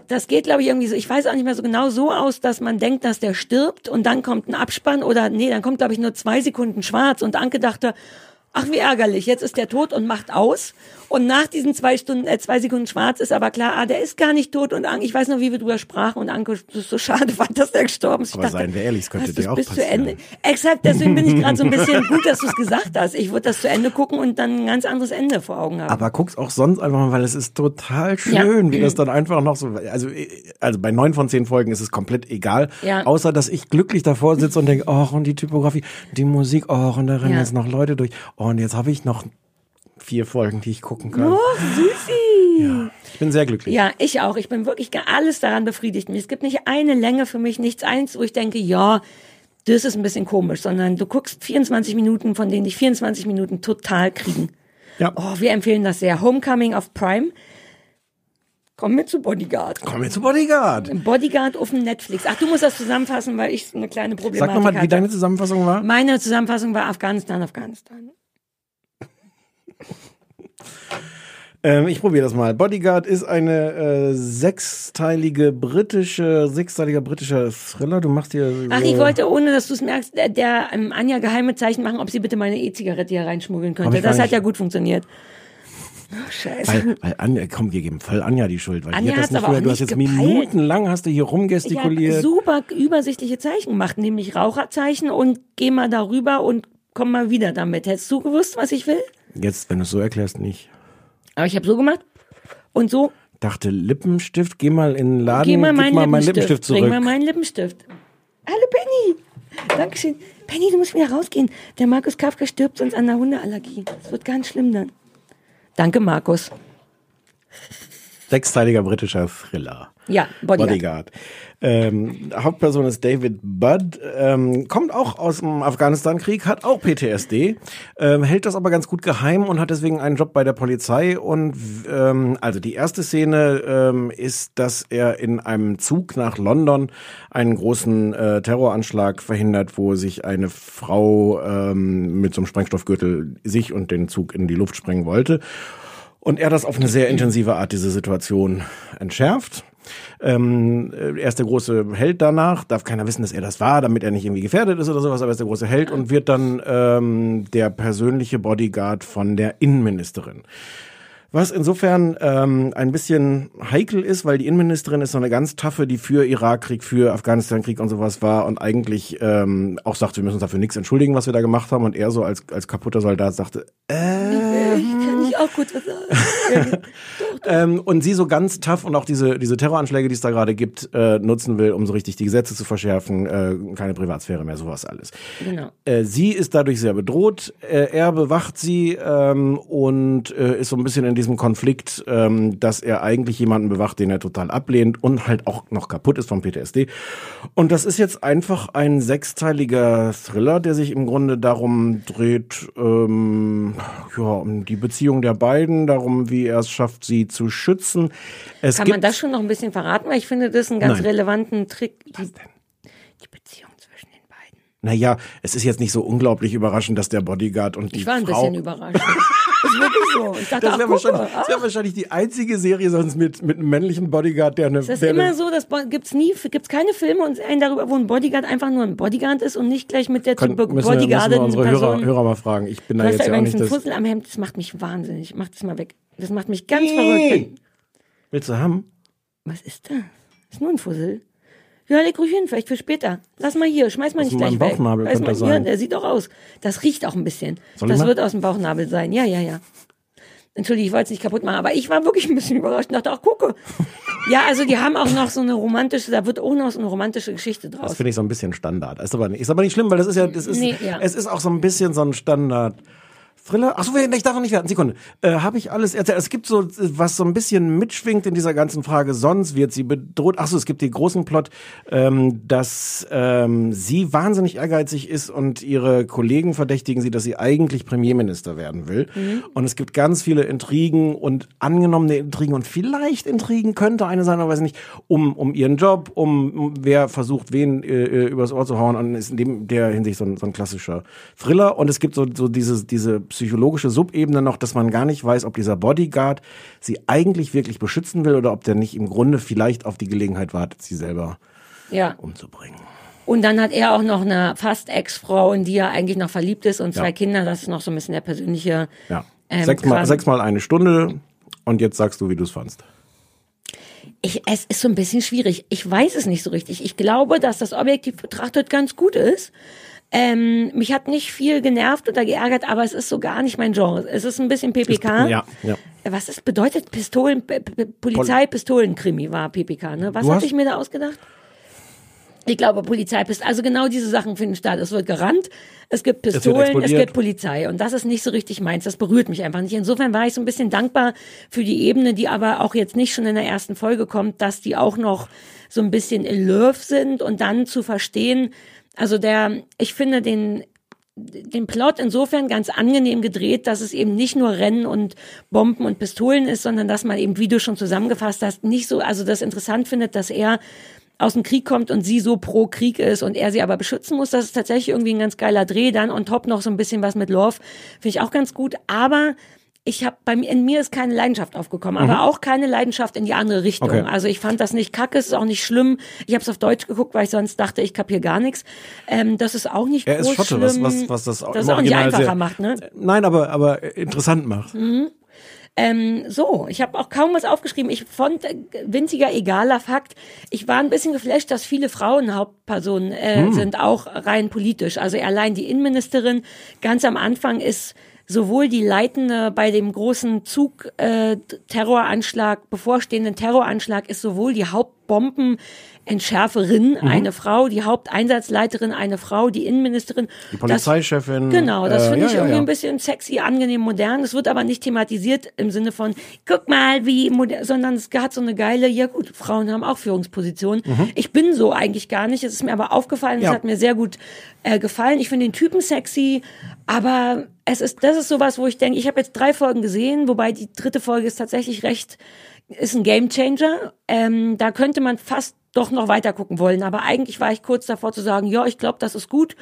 Das geht, glaube ich, irgendwie so. Ich weiß auch nicht mehr so genau so aus, dass man denkt, dass der stirbt und dann kommt ein Abspann oder nee, dann kommt, glaube ich, nur zwei Sekunden schwarz und Anke dachte, ach wie ärgerlich, jetzt ist der tot und macht aus. Und nach diesen zwei Stunden, äh, zwei Sekunden schwarz ist aber klar, ah, der ist gar nicht tot und Anke, ich weiß noch, wie wir drüber sprachen und Anke, so schade fand, dass der gestorben ist. Ich Aber seien wir ehrlich, es könnte dir auch bis zu passieren. Ende. Exakt, deswegen bin ich gerade so ein bisschen gut, dass du es gesagt hast. Ich würde das zu Ende gucken und dann ein ganz anderes Ende vor Augen haben. Aber guck's auch sonst einfach mal, weil es ist total schön, wie das dann einfach noch so, also, also bei neun von zehn Folgen ist es komplett egal, Ja. außer dass ich glücklich davor sitze und denke, oh, und die Typografie, die Musik, oh, und da rennen Ja. jetzt noch Leute durch, oh, und jetzt habe ich noch vier Folgen, die ich gucken kann. oh, Süßi. Ich bin sehr glücklich. Ja, ich auch. Ich bin wirklich alles daran befriedigt mich. Es gibt nicht eine Länge für mich, nichts eins, wo ich denke, ja, das ist ein bisschen komisch, sondern du guckst 24 Minuten, von denen dich 24 Minuten total kriegen. Ja. Oh, wir empfehlen das sehr. Homecoming auf Prime. Komm mit zu Bodyguard. Kommen wir zu Bodyguard. Bodyguard auf dem Netflix. Ach, du musst das zusammenfassen, weil ich eine kleine Problematik Sag nochmal, wie deine Zusammenfassung war. Meine Zusammenfassung war Afghanistan, Afghanistan. Ähm, ich probiere das mal. Bodyguard ist eine äh, sechsteilige britische, sechsteiliger britischer Thriller. Du machst hier. Ach, so- ich wollte, ohne dass du es merkst, der, der ähm, Anja geheime Zeichen machen, ob sie bitte meine E-Zigarette hier reinschmuggeln könnte. ich Das hat ja gut funktioniert. Oh, scheiße. Weil, weil Anja, komm, wir geben voll Anja die Schuld, weil Anja die hat das nicht auch du hast jetzt gepeilt. minutenlang hast du hier Ich habe rumgestikuliert. super übersichtliche Zeichen gemacht, nämlich Raucherzeichen und geh mal darüber und komm mal wieder damit. Hättest du gewusst, was ich will? Jetzt, wenn du es so erklärst, nicht. Aber ich habe so gemacht und so. Dachte, Lippenstift, geh mal in den Laden, Geh mal meinen mal meinen Lippenstift, zurück. Bring mal meinen Lippenstift. Hallo Penny. Dankeschön. Penny, du musst wieder rausgehen. Der Markus Kafka stirbt sonst an der Hundeallergie. Das wird ganz schlimm dann. Danke, Markus. Sechsteiliger britischer Thriller. Ja, Bodyguard. Bodyguard. Ähm, Hauptperson ist David Budd, ähm, kommt auch aus dem Afghanistan-Krieg, hat auch PTSD, ähm, hält das aber ganz gut geheim und hat deswegen einen Job bei der Polizei. Und ähm, also die erste Szene ähm, ist, dass er in einem Zug nach London einen großen äh, Terroranschlag verhindert, wo sich eine Frau ähm, mit so einem Sprengstoffgürtel sich und den Zug in die Luft sprengen wollte. Und er das auf eine sehr intensive Art, diese Situation entschärft. Ähm, er ist der große Held danach, darf keiner wissen, dass er das war, damit er nicht irgendwie gefährdet ist oder sowas, aber er ist der große Held und wird dann ähm, der persönliche Bodyguard von der Innenministerin. Was insofern ähm, ein bisschen heikel ist, weil die Innenministerin ist so eine ganz taffe, die für Irakkrieg, für Afghanistankrieg und sowas war und eigentlich ähm, auch sagte, wir müssen uns dafür nichts entschuldigen, was wir da gemacht haben. Und er so als, als kaputter Soldat sagte, äh, Ich kann nicht auch gut was sagen. ähm, und sie so ganz tough und auch diese, diese Terroranschläge, die es da gerade gibt, äh, nutzen will, um so richtig die Gesetze zu verschärfen, äh, keine Privatsphäre mehr, sowas alles. Genau. Äh, sie ist dadurch sehr bedroht, äh, er bewacht sie ähm, und äh, ist so ein bisschen in diesem Konflikt, ähm, dass er eigentlich jemanden bewacht, den er total ablehnt und halt auch noch kaputt ist vom PTSD. Und das ist jetzt einfach ein sechsteiliger Thriller, der sich im Grunde darum dreht, ähm, ja, um die Beziehung der beiden, darum, wie er es schafft, sie zu schützen. Es Kann gibt man das schon noch ein bisschen verraten? Weil ich finde, das ist ein ganz Nein. relevanten Trick. Die, die Beziehung zwischen den beiden. Naja, es ist jetzt nicht so unglaublich überraschend, dass der Bodyguard und die Ich war ein Frau... bisschen überrascht. Das ist wirklich so. Ich dachte, Das wäre wahrscheinlich, das wär wahrscheinlich die einzige Serie sonst mit, mit einem männlichen Bodyguard, der eine... Das ist immer eine, so, das gibt's nie, gibt's keine Filme und einen darüber, wo ein Bodyguard einfach nur ein Bodyguard ist und nicht gleich mit der zu Können, müssen, wir, müssen wir unsere Hörer, Person. Hörer mal fragen. Ich bin da jetzt ja auch nicht einen das... Fussel am Hemd, das macht mich wahnsinnig. Mach das mal weg. Das macht mich ganz verrückt. Willst du haben? Was ist das? Ist nur ein Fussel. Ja, leg ruhig hin, vielleicht für später. Lass mal hier, schmeiß mal Aus nicht gleich weg. Bauchnabel Weiß könnte man, das sein. Ja, der sieht auch aus. Das riecht auch ein bisschen. Soll ich das mal? wird aus dem Bauchnabel sein. Ja, ja, ja. Entschuldige, ich wollte es nicht kaputt machen, aber ich war wirklich ein bisschen überrascht und dachte, ach, gucke. Ja, also die haben auch noch so eine romantische, da wird auch noch so eine romantische Geschichte Das draus. finde ich so ein bisschen Standard. Ist aber nicht, ist aber nicht schlimm, weil das ist ja, das ist, Nee, ja. es ist auch so ein bisschen so ein Standard. Thriller? Ach so, ich darf noch nicht werden. Sekunde. Äh, Habe ich alles erzählt? Es gibt so, was so ein bisschen mitschwingt in dieser ganzen Frage. Sonst wird sie bedroht. Ach so, es gibt den großen Plot, ähm, dass ähm, sie wahnsinnig ehrgeizig ist und ihre Kollegen verdächtigen sie, dass sie eigentlich Premierminister werden will. Und es gibt ganz viele Intrigen und angenommene Intrigen und vielleicht Intrigen könnte eine sein, aber weiß nicht, um, um ihren Job, um, um wer versucht, wen äh, äh, übers Ohr zu hauen und ist in dem, der Hinsicht so ein, so ein klassischer Thriller. Und es gibt so, so diese, diese psychologische Subebene noch, dass man gar nicht weiß, ob dieser Bodyguard sie eigentlich wirklich beschützen will oder ob der nicht im Grunde vielleicht auf die Gelegenheit wartet, sie selber Ja. umzubringen. Und dann hat er auch noch eine fast Ex-Frau, in die er eigentlich noch verliebt ist und zwei Ja. Kinder. Das ist noch so ein bisschen der persönliche. Ja. Ähm, sechsmal, sechsmal eine Stunde und jetzt sagst du, wie du es fandst. Ich, es ist so ein bisschen schwierig. Ich weiß es nicht so richtig. Ich glaube, dass das objektiv betrachtet ganz gut ist. Ähm, mich hat nicht viel genervt oder geärgert, aber es ist so gar nicht mein Genre. Es ist ein bisschen PPK. Ja, ja. Was ist bedeutet Pistolen, P P Polizei-Pistolenkrimi war PPK, ne? Was hast- ich mir da ausgedacht? Ich glaube, Polizeipistole, also genau diese Sachen finden statt. Es wird gerannt, es gibt Pistolen, es, explodiert. gibt Polizei. Und das ist nicht so richtig meins. Das berührt mich einfach nicht. Insofern war ich so ein bisschen dankbar für die Ebene, die aber auch jetzt nicht schon in der ersten Folge kommt, dass die auch noch so ein bisschen in Love sind und dann zu verstehen, also der, ich finde den, den Plot insofern ganz angenehm gedreht, dass es eben nicht nur Rennen und Bomben und Pistolen ist, sondern dass man eben, wie du schon zusammengefasst hast, nicht so, also das interessant findet, dass er aus dem Krieg kommt und sie so pro Krieg ist und er sie aber beschützen muss. Das ist tatsächlich irgendwie ein ganz geiler Dreh. Dann on top noch so ein bisschen was mit Love. Finde ich auch ganz gut. Aber ich habe bei mir in mir ist keine Leidenschaft aufgekommen, aber auch keine Leidenschaft in die andere Richtung. Okay. Also ich fand das nicht kacke, es ist auch nicht schlimm. Ich habe es auf Deutsch geguckt, weil ich sonst dachte, ich kapier gar nichts. Ähm, das ist auch nicht Er ist groß Schotte, was, schlimm. was, was das, das ist auch nicht einfacher sehr- macht, ne? Nein, aber, aber interessant macht. Ähm, so, ich habe auch kaum was aufgeschrieben. Ich fand äh, winziger egaler Fakt. Ich war ein bisschen geflasht, dass viele Frauen Hauptpersonen äh, sind, auch rein politisch. Also allein die Innenministerin ganz am Anfang ist sowohl die Leitende bei dem großen Zug äh, Terroranschlag, bevorstehenden Terroranschlag, ist sowohl die Haupt Bombenentschärferin eine Frau, die Haupteinsatzleiterin eine Frau, die Innenministerin. Die Polizeichefin. Das, genau, das äh, finde ja, ich ja, irgendwie ja. ein bisschen sexy, angenehm, modern. Es wird aber nicht thematisiert im Sinne von, guck mal, wie modern, sondern es hat so eine geile, ja gut, Frauen haben auch Führungspositionen. Ich bin so eigentlich gar nicht. Es ist mir aber aufgefallen, Mhm. Es hat mir sehr gut äh, gefallen. Ich finde den Typen sexy, aber es ist, das ist sowas, wo ich denke, ich habe jetzt drei Folgen gesehen, wobei die dritte Folge ist tatsächlich recht, ist ein Gamechanger. Ähm, da könnte man fast doch noch weiter gucken wollen, aber eigentlich war ich kurz davor zu sagen, ja, ich glaube, das ist gut.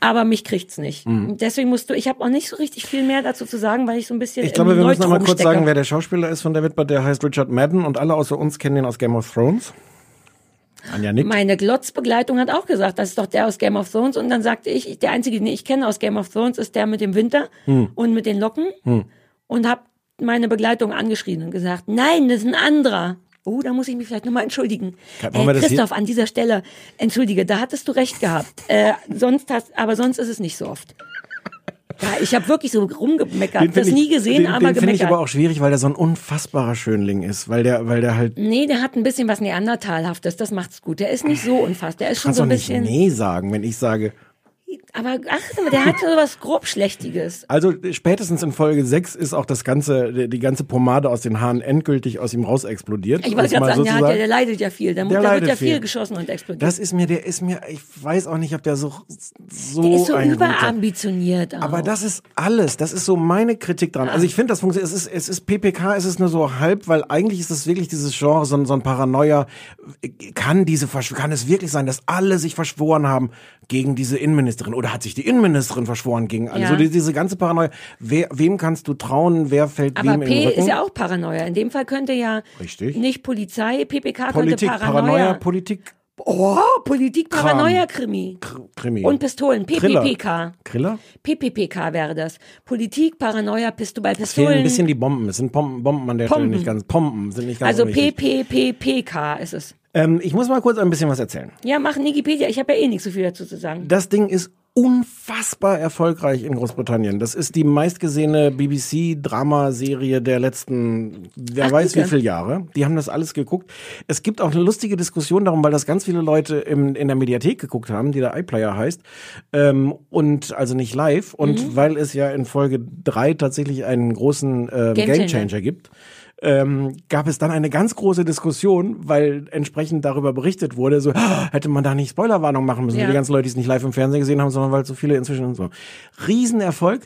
Aber mich kriegt's nicht. Mhm. Deswegen musst du, ich habe auch nicht so richtig viel mehr dazu zu sagen, weil ich so ein bisschen. Ich glaube, wir müssen noch mal kurz stecke. sagen, wer der Schauspieler ist von David Butt. Der heißt Richard Madden und alle außer uns kennen ihn aus Game of Thrones. Anja nickt. Meine Glotzbegleitung hat auch gesagt, das ist doch der aus Game of Thrones. Und dann sagte ich, der einzige, den ich kenne aus Game of Thrones, ist der mit dem Winter Hm. und mit den Locken. Und habe meine Begleitung angeschrien und gesagt, nein, das ist ein anderer. Oh, da muss ich mich vielleicht nochmal entschuldigen. Kann- Äh, Christoph, an dieser Stelle, entschuldige, da hattest du recht gehabt. Äh, sonst hast, aber sonst ist es nicht so oft. Ja, ich habe wirklich so rumgemeckert. find Das nie gesehen, den, aber den finde gemeckert. ich aber auch schwierig, weil der so ein unfassbarer Schönling ist, weil der, weil der halt. nee, der hat ein bisschen was Neandertalhaftes, das macht's gut. Der ist nicht so unfassbar. Der ist schon so ein nicht bisschen. nee sagen, wenn ich sage. Aber ach, der hat so was grobschlächtiges. Also spätestens in Folge 6 ist auch das ganze, die, ganze Pomade aus den Haaren endgültig aus ihm raus explodiert. Ich wollte gerade sagen, der, hat ja, sagen. der leidet ja viel. Der, Der da wird ja viel viel. geschossen und explodiert. Das ist mir, der ist mir, ich weiß auch nicht, ob der so, so der ist so überambitioniert. Auch. Aber das ist alles. Das ist so meine Kritik dran. Also ich finde, das funktioniert. Es ist, es ist PPK, es ist nur so halb, weil eigentlich ist es wirklich dieses Genre, so, ein- so ein Paranoia. Kann diese, kann es wirklich sein, dass alle sich verschworen haben gegen diese Innenministerin? Oder hat sich die Innenministerin verschworen gegen alle? Ja. So die, diese ganze Paranoia. Wer, wem kannst du trauen? Wer fällt aber wem in den P Rücken? ist ja auch Paranoia. In dem Fall könnte ja Richtig. nicht Polizei, PPK Politik, könnte Paranoia, Paranoia. Politik, oh, Politik. Paranoia, Krimi. Kr- Krimi. Und Pistolen. PPPK. Kriller? PPPK wäre das. Politik, Paranoia, Pistol bei Es fehlen ein Pistolen. bisschen die Bomben. Es sind Pompen, Bomben an der Stelle Pompen. nicht ganz. Pompen sind nicht ganz Also. PPPPK ist es. Ähm, ich muss mal kurz ein bisschen was erzählen. Ja, mach Wikipedia. Ich habe ja eh nichts so viel dazu zu sagen. Das Ding ist unfassbar erfolgreich in Großbritannien. Das ist die meistgesehene BBC-Dramaserie der letzten, wer Ach, weiß wie viele Jahre. Die haben das alles geguckt. Es gibt auch eine lustige Diskussion darum, weil das ganz viele Leute im, in der Mediathek geguckt haben, die der iPlayer heißt. Ähm, und also nicht live. Und Mhm. weil es ja in Folge drei tatsächlich einen großen ähm, Gamechanger. Gamechanger gibt, ähm, gab es dann eine ganz große Diskussion, weil entsprechend darüber berichtet wurde, so "Ah, hätte man da nicht Spoilerwarnung machen müssen, Ja. die ganzen Leute, die es nicht live im Fernsehen gesehen haben, sondern weil so viele inzwischen und so. Riesenerfolg.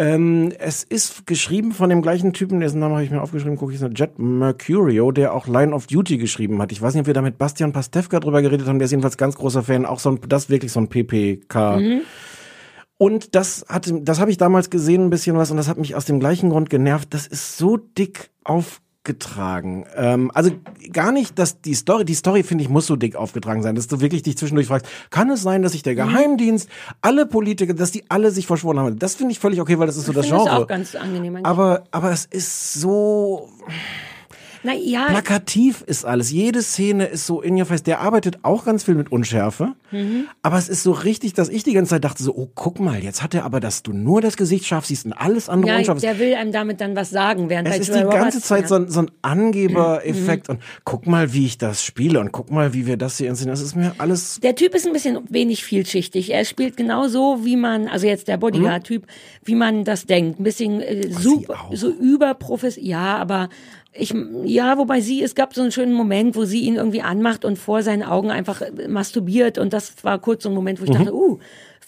Ähm, es ist geschrieben von dem gleichen Typen, dessen Namen habe ich mir aufgeschrieben, gucke ich so, Jet Mercurio, der auch Line of Duty geschrieben hat. Ich weiß nicht, ob wir da mit Bastian Pastewka drüber geredet haben, der ist jedenfalls ganz großer Fan, auch so ein, das ist wirklich so ein PPK. Und das hat, das habe ich damals gesehen, ein bisschen was, und das hat mich aus dem gleichen Grund genervt. Das ist so dick aufgetragen. Ähm, also gar nicht, dass die Story, die Story finde ich muss so dick aufgetragen sein, dass du wirklich dich zwischendurch fragst, kann es sein, dass sich der Mhm. Geheimdienst, alle Politiker, dass die alle sich verschworen haben? Das finde ich völlig okay, weil das ist so das Ich finde Genre. auch ganz angenehm. eigentlich. aber, aber es ist so Na ja, plakativ ist alles. Jede Szene ist so in your face. Der arbeitet auch ganz viel mit Unschärfe. Mhm. Aber es ist so richtig, dass ich die ganze Zeit dachte so, oh, guck mal, jetzt hat er aber, dass du nur das Gesicht scharf siehst und alles andere ja, unscharf ist. der will einem damit dann was sagen, während Es ist die ganze Zeit so ein, so ein Angeber-Effekt und guck mal, wie ich das spiele und guck mal, wie wir das hier inszenieren. Das ist mir alles Der Typ ist ein bisschen wenig vielschichtig. Er spielt genau so, wie man, also jetzt der Bodyguard-Typ, wie man das denkt. Ein bisschen äh, super, so überprofessionell. Ja, aber ich, ja, wobei sie, es gab so einen schönen Moment, wo sie ihn irgendwie anmacht und vor seinen Augen einfach masturbiert. Und das war kurz so ein Moment, wo ich dachte, uh,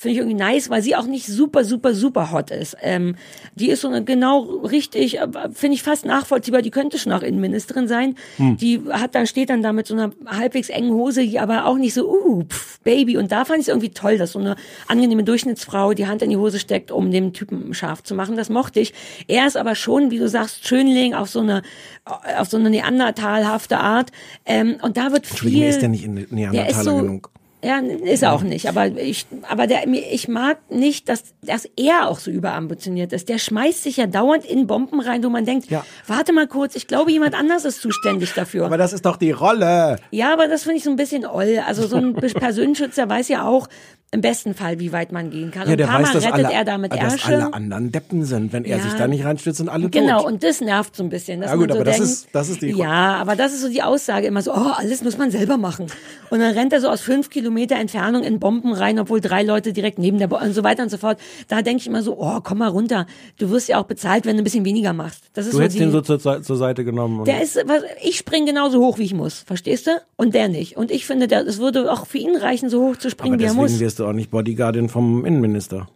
finde ich irgendwie nice, weil sie auch nicht super, super, super hot ist. Ähm, die ist so eine genau richtig, äh, finde ich fast nachvollziehbar. Die könnte schon auch Innenministerin sein. Die hat dann steht dann da mit so einer halbwegs engen Hose, die aber auch nicht so, uh, pff, Baby. Und da fand ich es irgendwie toll, dass so eine angenehme Durchschnittsfrau die Hand in die Hose steckt, um den Typen scharf zu machen. Das mochte ich. Er ist aber schon, wie du sagst, Schönling auf so eine, auf so eine neandertalhafte Art. Ähm, und da wird Entschuldigung, viel. ist der nicht in Neandertaler Der ist so, genug? Ja, ist auch nicht. Aber ich, aber der, ich mag nicht, dass, dass er auch so überambitioniert ist. Der schmeißt sich ja dauernd in Bomben rein, wo man denkt, Ja. warte mal kurz, ich glaube, jemand anders ist zuständig dafür. Aber das ist doch die Rolle. Ja, aber das finde ich so ein bisschen oll. Also so ein Personenschützer weiß ja auch, Im besten Fall, wie weit man gehen kann. Ja, und der ein paar weiß, Mal rettet alle, er da mit dass Ärsche. alle anderen Deppen sind. Wenn er Ja. sich da nicht reinstürzt, sind alle Genau, tot. und das nervt so ein bisschen. Dass Ja gut, man so aber das denkt, ist- das ist die- Ja, aber das ist so die Aussage immer so, oh, alles muss man selber machen. Und dann rennt er so aus fünf Kilometer Entfernung in Bomben rein, obwohl drei Leute direkt neben der Bo und so weiter und so fort. Da denke ich immer so, oh, komm mal runter. Du wirst ja auch bezahlt, wenn du ein bisschen weniger machst. Das ist Du so hättest die, den so zur, zur Seite genommen. Und der ist, was, ich springe genauso hoch, wie ich muss. Verstehst du? Und der nicht. Und ich finde, der, es würde auch für ihn reichen, so hoch zu springen, aber wie er muss. Du auch nicht Bodyguardin vom Innenminister.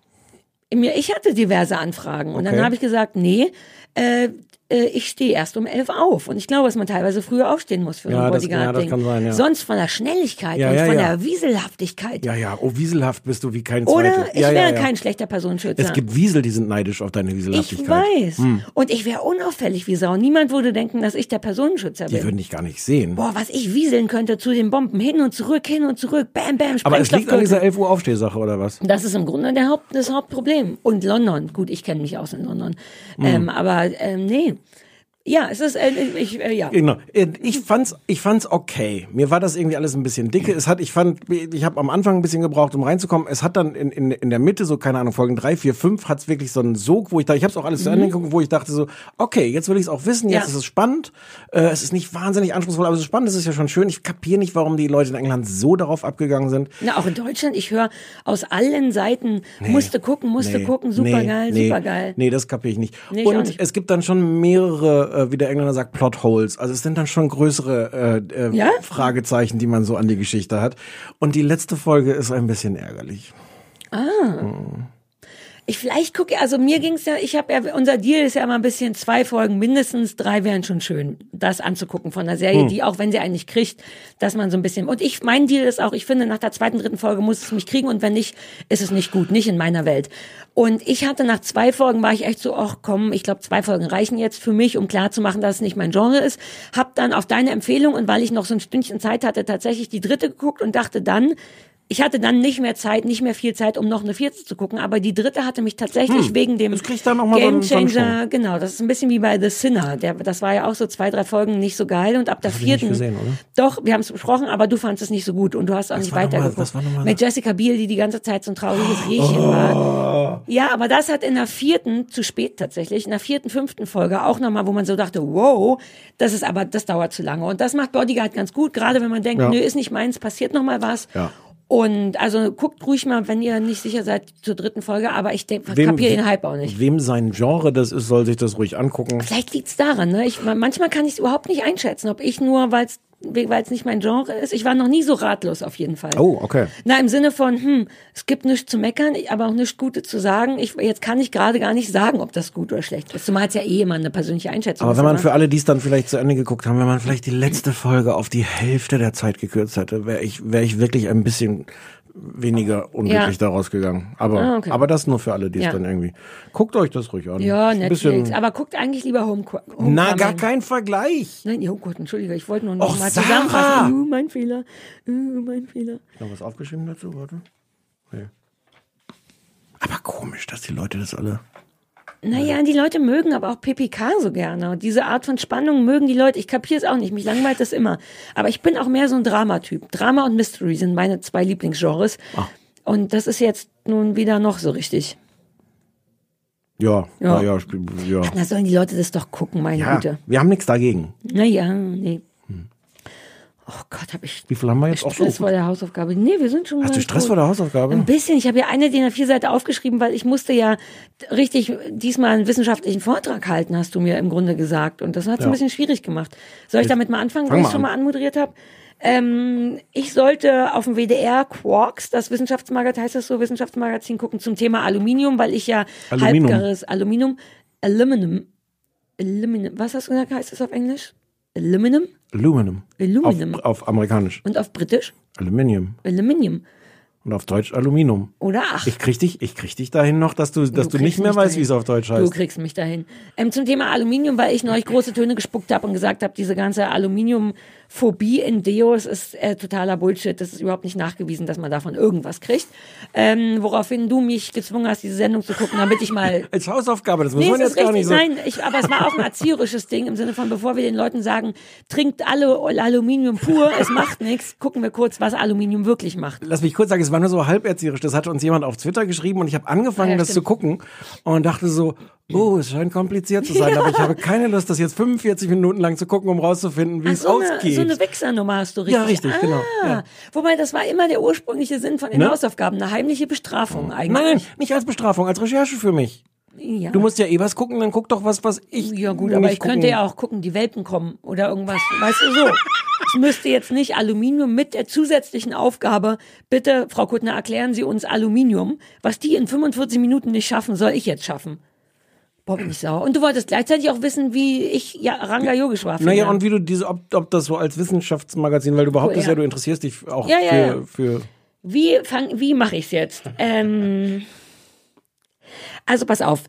Ich hatte diverse Anfragen und Okay. dann habe ich gesagt, nee, äh, äh, ich stehe erst um elf auf. Und ich glaube, dass man teilweise früher aufstehen muss für Ja, so ein ja, Bodyguard-Ding. kann sein, ja. Sonst von der Schnelligkeit Ja, und ja, von ja. der Wieselhaftigkeit. Ja, ja, oh, wieselhaft bist du wie kein Oder Zweiter. ich ja, wäre ja, ja. kein schlechter Personenschützer. Es gibt Wiesel, die sind neidisch auf deine ich Wieselhaftigkeit. Hm. weiß. Und ich wäre unauffällig wie Sau. Niemand würde denken, dass ich der Personenschützer Die bin. würden dich gar nicht sehen. Boah, was ich wieseln könnte zu den Bomben. Hin und zurück, hin und zurück. Bam, bam, aber es liegt an dieser 11 Uhr Aufstehsache, oder was? Das ist im Grunde der Haupt, das Hauptproblem. Und London. Gut, ich kenne mich aus in London. Hm. Ähm, aber ähm, nee. Ja, es ist, äh, ich, äh, ja. Genau. Ich fand's, ich fand's okay. Mir war das irgendwie alles ein bisschen dicke. Es hat, ich fand, ich habe am Anfang ein bisschen gebraucht, um reinzukommen. Es hat dann in, in, in der Mitte, so keine Ahnung, Folgen drei, vier, fünf, hat's wirklich so einen Sog, wo ich da, ich habe es auch alles zu Ende geguckt, wo ich dachte so, okay, jetzt will ich es auch wissen, jetzt Mhm. Ja. ist es spannend. Äh, es ist nicht wahnsinnig anspruchsvoll, aber es ist spannend, es ist ja schon schön. Ich kapiere nicht, warum die Leute in England so darauf abgegangen sind. Na, auch in Deutschland, ich höre aus allen Seiten, musste gucken, musste Nee, gucken, super geil, nee, super geil. Nee, das kapiere ich nicht. Nee, ich und nicht. es gibt dann schon mehrere, äh, wie der Engländer sagt, Plotholes. Also es sind dann schon größere äh, äh, Ja? Fragezeichen, die man so an die Geschichte hat. Und die letzte Folge ist ein bisschen ärgerlich. Ich vielleicht gucke, also mir ging's ja, ich habe ja, unser Deal ist ja immer ein bisschen zwei Folgen, mindestens drei wären schon schön, das anzugucken von einer Serie, die auch wenn sie einen nicht kriegt, dass man so ein bisschen, und ich, mein Deal ist auch, ich finde, nach der zweiten, dritten Folge muss es mich kriegen und wenn nicht, ist es nicht gut, nicht in meiner Welt. Und ich hatte nach zwei Folgen, war ich echt so, ach komm, ich glaube, zwei Folgen reichen jetzt für mich, um klarzumachen, dass es nicht mein Genre ist. Hab dann auf deine Empfehlung und weil ich noch so ein Stündchen Zeit hatte, tatsächlich die dritte geguckt und dachte dann, ich hatte dann nicht mehr Zeit, nicht mehr viel Zeit, um noch eine vierte zu gucken, aber die dritte hatte mich tatsächlich wegen dem das mal so genau, das ist ein bisschen wie bei The Sinner, der, das war ja auch so zwei, drei Folgen nicht so geil und ab der nicht vierten, gesehen, doch, wir haben es besprochen, aber du fandest es nicht so gut und du hast auch nicht noch mal- weitergeguckt. Mit Jessica Biel, die die ganze Zeit so ein trauriges Rehchen Oh. war. Ja, aber das hat in der vierten, zu spät tatsächlich, in der vierten, fünften Folge auch nochmal, wo man so dachte, wow, das ist aber, das dauert zu lange und das macht Bodyguard ganz gut, gerade wenn man denkt, Ja. nö, ist nicht meins, passiert noch mal was. Ja. Und also guckt ruhig mal, wenn ihr nicht sicher seid zur dritten Folge, aber ich denke, kapiere den Hype auch nicht. Wem sein Genre das ist, soll sich das ruhig angucken. Vielleicht liegt's daran, ne? Ich, manchmal kann ich es überhaupt nicht einschätzen, ob ich nur, weil es weil es nicht mein Genre ist. Ich war noch nie so ratlos auf jeden Fall. Oh, okay. Na, im Sinne von, hm, es gibt nichts zu meckern, aber auch nichts Gutes zu sagen. Ich, jetzt kann ich gerade gar nicht sagen, ob das gut oder schlecht ist. Zumal es ja eh immer eine persönliche Einschätzung Aber wenn man für alle, die es dann vielleicht zu Ende geguckt haben, wenn man vielleicht die letzte Folge auf die Hälfte der Zeit gekürzt hätte, wäre ich, wäre ich wirklich ein bisschen weniger unglücklich Ja. daraus gegangen. Aber, Ah, okay. aber das nur für alle, die es Ja. dann irgendwie. Guckt euch das ruhig an. ja, Netflix. Aber guckt eigentlich lieber Home, Homecoming. Na, gar kein Vergleich. Nein, oh Gott, entschuldige, ich wollte nur noch Och, mal Sarah! zusammenfassen. Uh, mein Fehler. Uh, mein Fehler. Noch was aufgeschrieben dazu, warte. Nee. Aber komisch, dass die Leute das alle. Naja, die Leute mögen aber auch PPK so gerne. Und diese Art von Spannung mögen die Leute. Ich kapiere es auch nicht. Mich langweilt das immer. Aber ich bin auch mehr so ein Dramatyp. Drama und Mystery sind meine zwei Lieblingsgenres. Ah. Und das ist jetzt nun wieder noch so richtig. Ja, Ja. ja, ja. Na, sollen die Leute das doch gucken, meine ja Güte. wir haben nichts dagegen. Naja, nee. Oh Gott, habe ich Wie viel haben wir jetzt auch Stress so? vor der Hausaufgabe. Nee, wir sind schon Hast du Stress vor der Hausaufgabe? Ein bisschen. Ich habe ja eine DIN A4-Seite aufgeschrieben, weil ich musste ja richtig diesmal einen wissenschaftlichen Vortrag halten, hast du mir im Grunde gesagt. Und das hat es Ja. ein bisschen schwierig gemacht. Soll ich damit mal anfangen, Fang wo ich schon mal anmoderiert habe? Ähm, ich sollte auf dem WDR Quarks, das Wissenschaftsmagazin, heißt das so, Wissenschaftsmagazin gucken zum Thema Aluminium, weil ich ja Aluminium. halbgares Aluminium, Aluminum, Aluminum, was hast du gesagt, heißt das auf Englisch? Aluminum Aluminum. Aluminum. Auf, auf amerikanisch. und auf Britisch Aluminium. Aluminium. Und auf Deutsch Aluminium. Oder ach. Ich krieg dich, ich krieg dich dahin noch, dass du, dass du, nicht kriegst mehr weißt, dahin. wie es auf Deutsch Du heißt. kriegst mich dahin. Ähm, zum Thema Aluminium, weil ich neulich große Töne gespuckt habe und gesagt habe, diese ganze Aluminiumphobie in Deos ist äh, totaler Bullshit. Das ist überhaupt nicht nachgewiesen, dass man davon irgendwas kriegt. Ähm, woraufhin du mich gezwungen hast, diese Sendung zu gucken, damit ich mal Als Hausaufgabe, das muss Nee, man jetzt ist gar nicht richtig. so. Nein, ich, aber es war auch ein erzieherisches Ding im Sinne von, bevor wir den Leuten sagen, trinkt alle Aluminium pur, es macht nichts, gucken wir kurz, was Aluminium wirklich macht. Lass mich kurz sagen, es war nur so halberzieherisch. Das hatte uns jemand auf Twitter geschrieben und ich habe angefangen, Ja, das stimmt. zu gucken und dachte so, oh, es scheint kompliziert zu sein, aber ich habe keine Lust, das jetzt 45 Minuten lang zu gucken, um rauszufinden, wie Ach, es so, eine, ausgeht. so eine Wichsernummer hast du richtig. Ja, richtig, genau, Ah, ja. Wobei, das war immer der ursprüngliche Sinn von den Ne? Hausaufgaben, eine heimliche Bestrafung eigentlich. Nein, nicht als Bestrafung, als Recherche für mich. Ja. Du musst ja eh was gucken, dann guck doch was, was ich Ja gut, aber ich gucken. könnte ja auch gucken, die Welpen kommen oder irgendwas. Weißt du so? Es müsste jetzt nicht Aluminium mit der zusätzlichen Aufgabe, bitte, Frau Kuttner, erklären Sie uns Aluminium. Was die in 45 Minuten nicht schaffen, soll ich jetzt schaffen. Bin ich sauer. Und du wolltest gleichzeitig auch wissen, wie ich ja, Ranga Yogeshwar finde. Naja, und wie du diese, ob, ob das so als Wissenschaftsmagazin, weil du behauptest ja. ja, du interessierst dich auch Ja, ja, für, ja. für Wie fang, wie mache ich es jetzt? Ähm, also pass auf.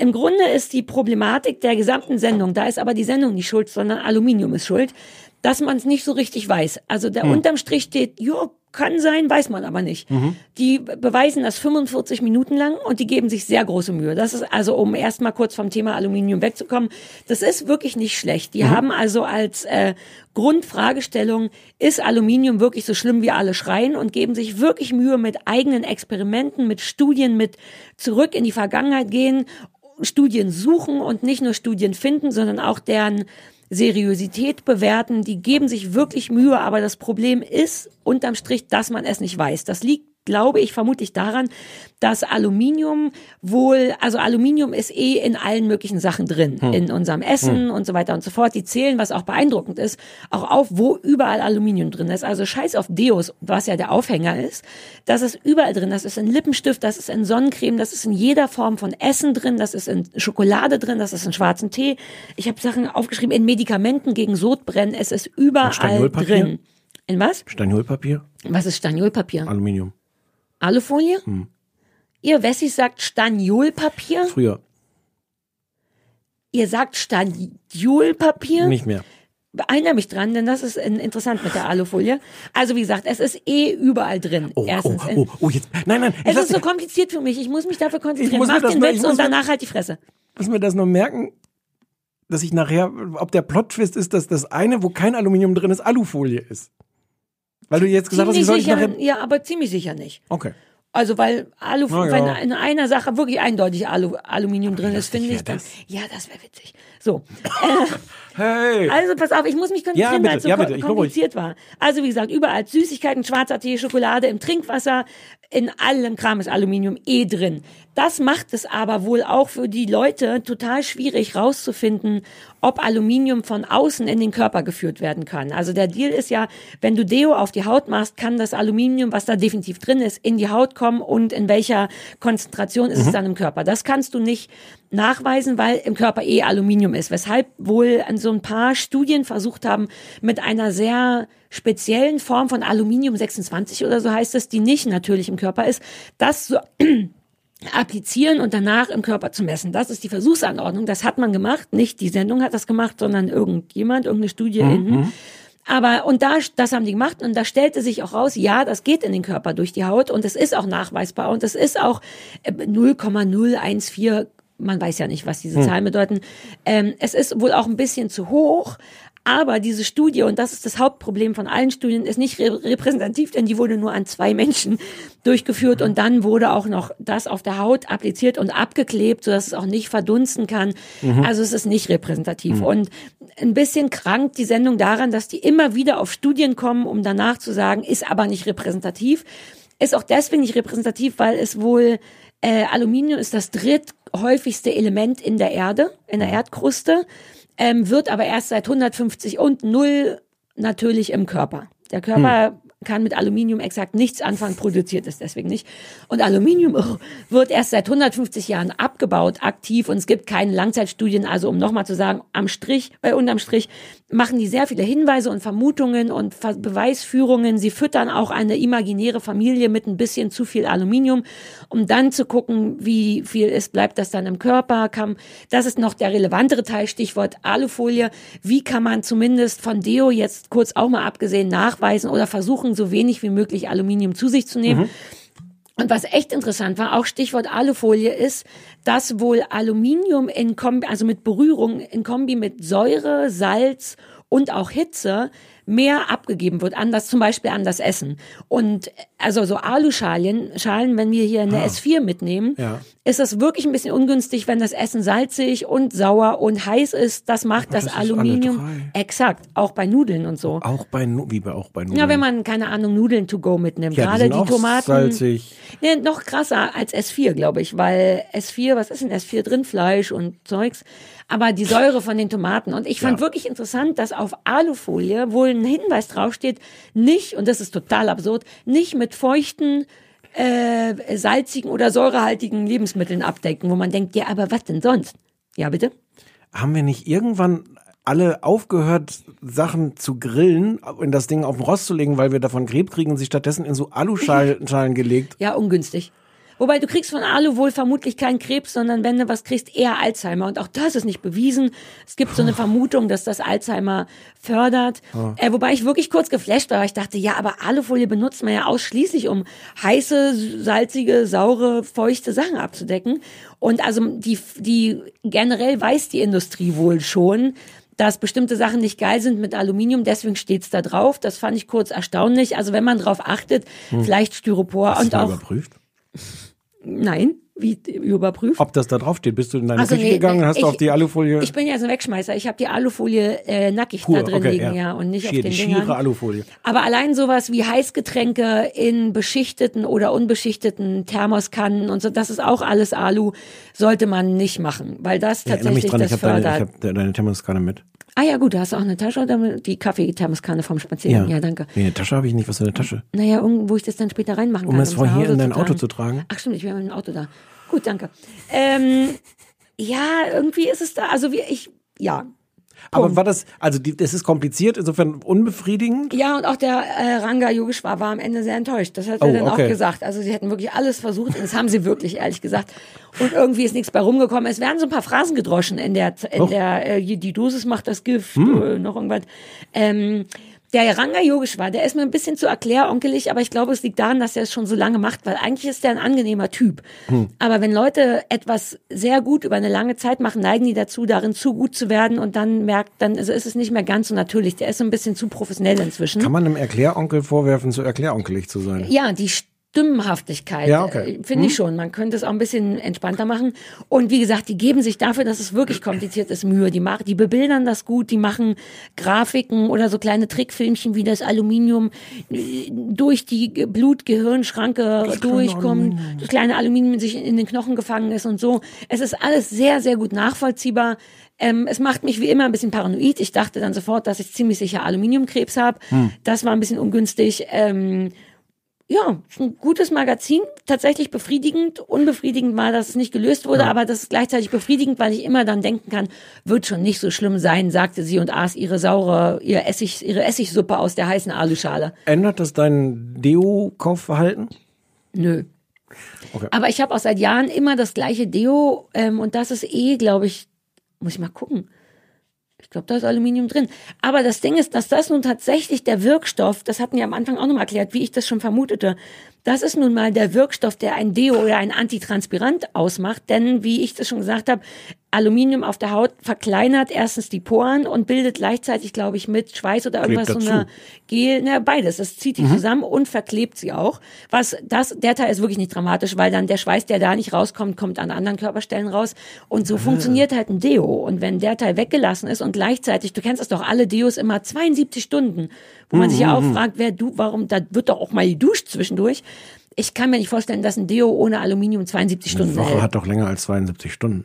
Im Grunde ist die Problematik der gesamten Sendung, da ist aber die Sendung nicht schuld, sondern Aluminium ist schuld, dass man es nicht so richtig weiß. Also der unterm Strich steht, jo, kann sein, weiß man aber nicht. Die beweisen das 45 Minuten lang und die geben sich sehr große Mühe. Das ist also, um erstmal kurz vom Thema Aluminium wegzukommen, das ist wirklich nicht schlecht. Die haben also als äh, Grundfragestellung, ist Aluminium wirklich so schlimm, wie alle schreien und geben sich wirklich Mühe mit eigenen Experimenten, mit Studien, mit zurück in die Vergangenheit gehen, Studien suchen und nicht nur Studien finden, sondern auch deren Seriosität bewerten. Die geben sich wirklich Mühe, aber das Problem ist unterm Strich, dass man es nicht weiß. Das liegt glaube ich vermutlich daran, dass Aluminium wohl, also Aluminium ist eh in allen möglichen Sachen drin, in unserem Essen und so weiter und so fort. Die zählen, was auch beeindruckend ist, auch auf, wo überall Aluminium drin ist. Also scheiß auf Deos, was ja der Aufhänger ist. Das ist überall drin. Das ist in Lippenstift, das ist in Sonnencreme, das ist in jeder Form von Essen drin, das ist in Schokolade drin, das ist in schwarzen Tee. Ich habe Sachen aufgeschrieben, in Medikamenten gegen Sodbrennen. Es ist überall drin. In was? Staniolpapier, Was ist Staniolpapier? Aluminium. Alufolie? Hm. Ihr Wessis sagt Staniolpapier? Früher, Ihr sagt Staniolpapier? nicht mehr. Erinnere mich dran, denn das ist in- interessant mit der Alufolie. Also wie gesagt, es ist eh überall drin. Oh, Erstens. oh, oh, oh, jetzt, nein, nein, Es ist so kompliziert für mich. Ich muss mich dafür konzentrieren. Mach den Witz und danach halt die Fresse. muss mir das noch merken, dass ich nachher, ob der Plot-Twist ist, dass das eine, wo kein Aluminium drin ist, Alufolie ist. Weil du jetzt gesagt hast, ich Ziemlich sicher, nachher, ja, aber ziemlich sicher nicht. okay. Also weil Alu, ja. wenn in einer Sache wirklich eindeutig Alu, Aluminium drin ist, finde ich das? Ja, das wäre witzig. So. Hey! Also pass auf, ich muss mich konzentrieren, Ja, weil es so ja, ko- bitte, ich bin ruhig. kompliziert war. Also wie gesagt, überall Süßigkeiten, schwarzer Tee, Schokolade, im Trinkwasser, in allem Kram ist Aluminium eh drin. Das macht es aber wohl auch für die Leute total schwierig rauszufinden, ob Aluminium von außen in den Körper geführt werden kann. Also der Deal ist ja, wenn du Deo auf die Haut machst, kann das Aluminium, was da definitiv drin ist, in die Haut kommen und in welcher Konzentration ist es dann im Körper. Das kannst du nicht nachweisen, weil im Körper eh Aluminium ist. Weshalb wohl so ein paar Studien versucht haben, mit einer sehr speziellen Form von Aluminium 26 oder so heißt es, die nicht natürlich im Körper ist, das so applizieren und danach im Körper zu messen. Das ist die Versuchsanordnung. Das hat man gemacht. Nicht die Sendung hat das gemacht, sondern irgendjemand, irgendeine Studie. in, aber, und da, das haben die gemacht und da stellte sich auch raus, ja, das geht in den Körper durch die Haut und es ist auch nachweisbar und es ist auch äh, 0,014 man weiß ja nicht, was diese Zahlen bedeuten. Ähm, es ist wohl auch ein bisschen zu hoch, aber diese Studie, und das ist das Hauptproblem von allen Studien, ist nicht re repräsentativ, denn die wurde nur an zwei Menschen durchgeführt und dann wurde auch noch das auf der Haut appliziert und abgeklebt, sodass es auch nicht verdunsten kann. Also es ist nicht repräsentativ. Und ein bisschen krankt die Sendung daran, dass die immer wieder auf Studien kommen, um danach zu sagen, ist aber nicht repräsentativ. Ist auch deswegen nicht repräsentativ, weil es wohl äh, Aluminium ist das dritthäufigste Element in der Erde, in der Erdkruste, ähm, wird aber erst seit 150 und null natürlich im Körper. Der Körper kann mit Aluminium exakt nichts anfangen, produziert es deswegen nicht. Und Aluminium oh, wird erst seit 150 Jahren abgebaut, aktiv, und es gibt keine Langzeitstudien. Also um nochmal zu sagen, am Strich, äh, unterm Strich machen die sehr viele Hinweise und Vermutungen und Ver Beweisführungen. Sie füttern auch eine imaginäre Familie mit ein bisschen zu viel Aluminium, um dann zu gucken, wie viel ist, bleibt das dann im Körper. Kann, das ist noch der relevantere Teil, Stichwort Alufolie. Wie kann man zumindest von Deo jetzt kurz auch mal abgesehen nachweisen oder versuchen, so wenig wie möglich Aluminium zu sich zu nehmen? Und was echt interessant war, auch Stichwort Alufolie ist, dass wohl Aluminium in Kombi, also mit Berührung in Kombi mit Säure, Salz und auch Hitze mehr abgegeben wird, an das, zum Beispiel an das Essen. Und also so Aluschalen, Schalen, wenn wir hier eine S4 mitnehmen, Ja. ist das wirklich ein bisschen ungünstig, wenn das Essen salzig und sauer und heiß ist. Das macht das, das Aluminium exakt, auch bei Nudeln und so. Auch bei, wie bei, auch bei Nudeln. Ja, wenn man, keine Ahnung, Nudeln to go mitnimmt. Ja, die Gerade die, auch Tomaten. salzig. Nee, noch krasser als S4, glaube ich, weil S4, was ist in S4 drin? Fleisch und Zeugs. Aber die Säure von den Tomaten. Und ich fand Ja. wirklich interessant, dass auf Alufolie wohl ein Hinweis draufsteht, nicht, und das ist total absurd, nicht mit feuchten, äh, salzigen oder säurehaltigen Lebensmitteln abdecken, wo man denkt, ja, aber was denn sonst? Ja, bitte? Haben wir nicht irgendwann alle aufgehört, Sachen zu grillen, in das Ding auf den Rost zu legen, weil wir davon Krebs kriegen und sie stattdessen in so Aluschalen Schalen gelegt? Ja, ungünstig. Wobei du kriegst von Alu wohl vermutlich keinen Krebs, sondern wenn du was kriegst, eher Alzheimer. Und auch das ist nicht bewiesen. Es gibt so eine Vermutung, dass das Alzheimer fördert. Äh, wobei ich wirklich kurz geflasht war. weil Ich dachte, ja, aber Alufolie benutzt man ja ausschließlich, um heiße, salzige, saure, feuchte Sachen abzudecken. Und also die, die generell weiß die Industrie wohl schon, dass bestimmte Sachen nicht geil sind mit Aluminium, deswegen steht's da drauf. Das fand ich kurz erstaunlich. Also wenn man drauf achtet, vielleicht Styropor Hast und du auch überprüft? Nein, wie überprüft? Ob das da drauf steht? Bist du in deine Also Küche nee, gegangen und hast ich- du auf die Alufolie Ich bin ja so ein Wegschmeißer. Ich habe die Alufolie äh, nackig pur, da drin okay, liegen, ja. ja, und nicht Schier, auf den die Dingern. schiere Alufolie. Aber allein sowas wie Heißgetränke in beschichteten oder unbeschichteten Thermoskannen und so, das ist auch alles Alu, sollte man nicht machen, weil das Ich tatsächlich dran, ich das habe deine, fördert. ich hab deine Thermoskanne mit. ah ja, gut, du hast auch eine Tasche oder die Kaffeethermoskanne vom Spazieren. Ja, danke. Nee, eine Tasche habe ich nicht. Was für eine Tasche? Naja, irgendwo, wo ich das dann später reinmachen Um kann. es von hier Hause in dein Auto zu tragen? Ach stimmt, ich bin mit dem Auto da. Gut, danke. Ähm, ja, irgendwie ist es da, also wie ich, ja. Aber Punkt. war das, also die, das ist kompliziert, insofern unbefriedigend? Ja, und auch der äh, Ranga Yogeshwar war am Ende sehr enttäuscht. Das hat Oh, er dann okay. auch gesagt. Also sie hätten wirklich alles versucht und das haben sie wirklich, ehrlich gesagt. Und irgendwie ist nichts bei rumgekommen. Es werden so ein paar Phrasen gedroschen in der, in Oh. Hm. der äh, die Dosis macht das Gift, äh, noch irgendwas. Ähm, der Ranga Yogeshwar, der ist mir ein bisschen zu erkläronkelig, aber ich glaube, es liegt daran, dass er es schon so lange macht, weil eigentlich ist er ein angenehmer Typ. Hm. Aber wenn Leute etwas sehr gut über eine lange Zeit machen, neigen die dazu, darin zu gut zu werden und dann merkt, dann ist es nicht mehr ganz so natürlich. Der ist so ein bisschen zu professionell inzwischen. Kann man einem Erkläronkel vorwerfen, so erkläronkelig zu sein? Ja, die Stimmenhaftigkeit, Ja, okay. äh, finde ich schon. Man könnte es auch ein bisschen entspannter machen. Und wie gesagt, die geben sich dafür, dass es wirklich kompliziert ist, Mühe. Die machen, die bebildern das gut, die machen Grafiken oder so kleine Trickfilmchen, wie das Aluminium äh, durch die Ge- Blut-Gehirn-Schranke durchkommt, das kleine Aluminium sich in den Knochen gefangen ist und so. Es ist alles sehr, sehr gut nachvollziehbar. Ähm, es macht mich wie immer ein bisschen paranoid. Ich dachte dann sofort, dass ich ziemlich sicher Aluminiumkrebs habe. Das war ein bisschen ungünstig. Ähm, ja, ein gutes Magazin, tatsächlich befriedigend. Unbefriedigend war, dass es nicht gelöst wurde, aber das ist gleichzeitig befriedigend, weil ich immer dann denken kann, wird schon nicht so schlimm sein, sagte sie und aß ihre saure, ihr Essig, ihre Essigsuppe aus der heißen Aluschale. Ändert das dein Deo-Kaufverhalten? Nö. Okay. Aber ich habe auch seit Jahren immer das gleiche Deo ähm, und das ist eh, glaube ich, muss ich mal gucken. Ich glaube, da ist Aluminium drin. Aber das Ding ist, dass das nun tatsächlich der Wirkstoff, das hatten wir am Anfang auch nochmal erklärt, wie ich das schon vermutete, das ist nun mal der Wirkstoff, der ein Deo oder ein Antitranspirant ausmacht. Denn, wie ich das schon gesagt habe, Aluminium auf der Haut verkleinert erstens die Poren und bildet gleichzeitig, glaube ich, mit Schweiß oder Klebt irgendwas so dazu. eine Gel, ne, beides. Das zieht die zusammen und verklebt sie auch. Was das, der Teil ist wirklich nicht dramatisch, weil dann der Schweiß, der da nicht rauskommt, kommt an anderen Körperstellen raus. Und so funktioniert halt ein Deo. Und wenn der Teil weggelassen ist und gleichzeitig, du kennst das doch, alle Deos immer 72 Stunden, wo man sich ja auch fragt, wer du, warum, da wird doch auch mal geduscht zwischendurch. Ich kann mir nicht vorstellen, dass ein Deo ohne Aluminium 72 Eine Stunden Woche hält. hat doch länger als 72 Stunden.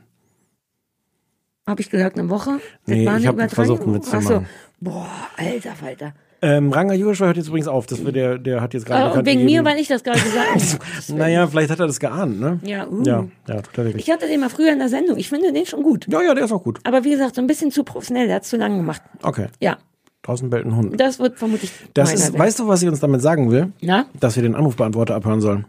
Habe ich gesagt, eine Woche? Das Nee, eine ich hab Übertreibung? versucht, einen Witz zu Ach so. machen. Boah, alter Falter. Ähm, Ranga Yogeshwar hört jetzt übrigens auf. Das wird der, der hat jetzt gerade und bekannt wegen mir, gegeben- weil ich das gerade gesagt habe. Oh. Naja, vielleicht hat er das geahnt, ne? Ja, uh. Ja, ja, total wirklich. Ich hatte den mal früher in der Sendung. Ich finde den schon gut. Ja, ja, der ist auch gut. Aber wie gesagt, so ein bisschen zu professionell. Der hat zu lang gemacht. Okay. Ja, Draußen bellt ein Hund. das wird vermutlich. Das ist, weißt du, was sie uns damit sagen will? Na? Dass wir den Anrufbeantworter abhören sollen.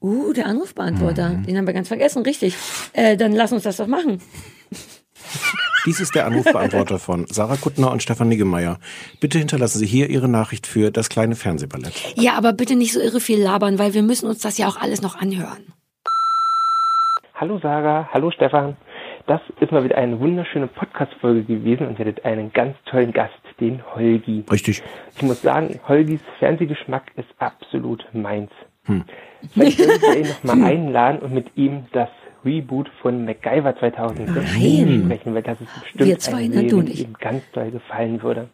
Uh, der Anrufbeantworter. Mhm. Den haben wir ganz vergessen. Richtig. Äh, dann lass uns das doch machen. Dies ist der Anrufbeantworter von Sarah Kuttner und Stefan Niggemeier. Bitte hinterlassen Sie hier Ihre Nachricht für das kleine Fernsehballett. Ja, aber bitte nicht so irre viel labern, weil wir müssen uns das ja auch alles noch anhören. Hallo Sarah, hallo Stefan. Das ist mal wieder eine wunderschöne Podcast-Folge gewesen und ihr hattet einen ganz tollen Gast, den Holgi. Richtig. Ich muss sagen, Holgis Fernsehgeschmack ist absolut meins. Vielleicht sollten wir ihn noch mal einladen und mit ihm das Reboot von MacGyver 2016 Nein. sprechen, weil das ist bestimmt zwei, eine ne, ihm ganz doll gefallen würde.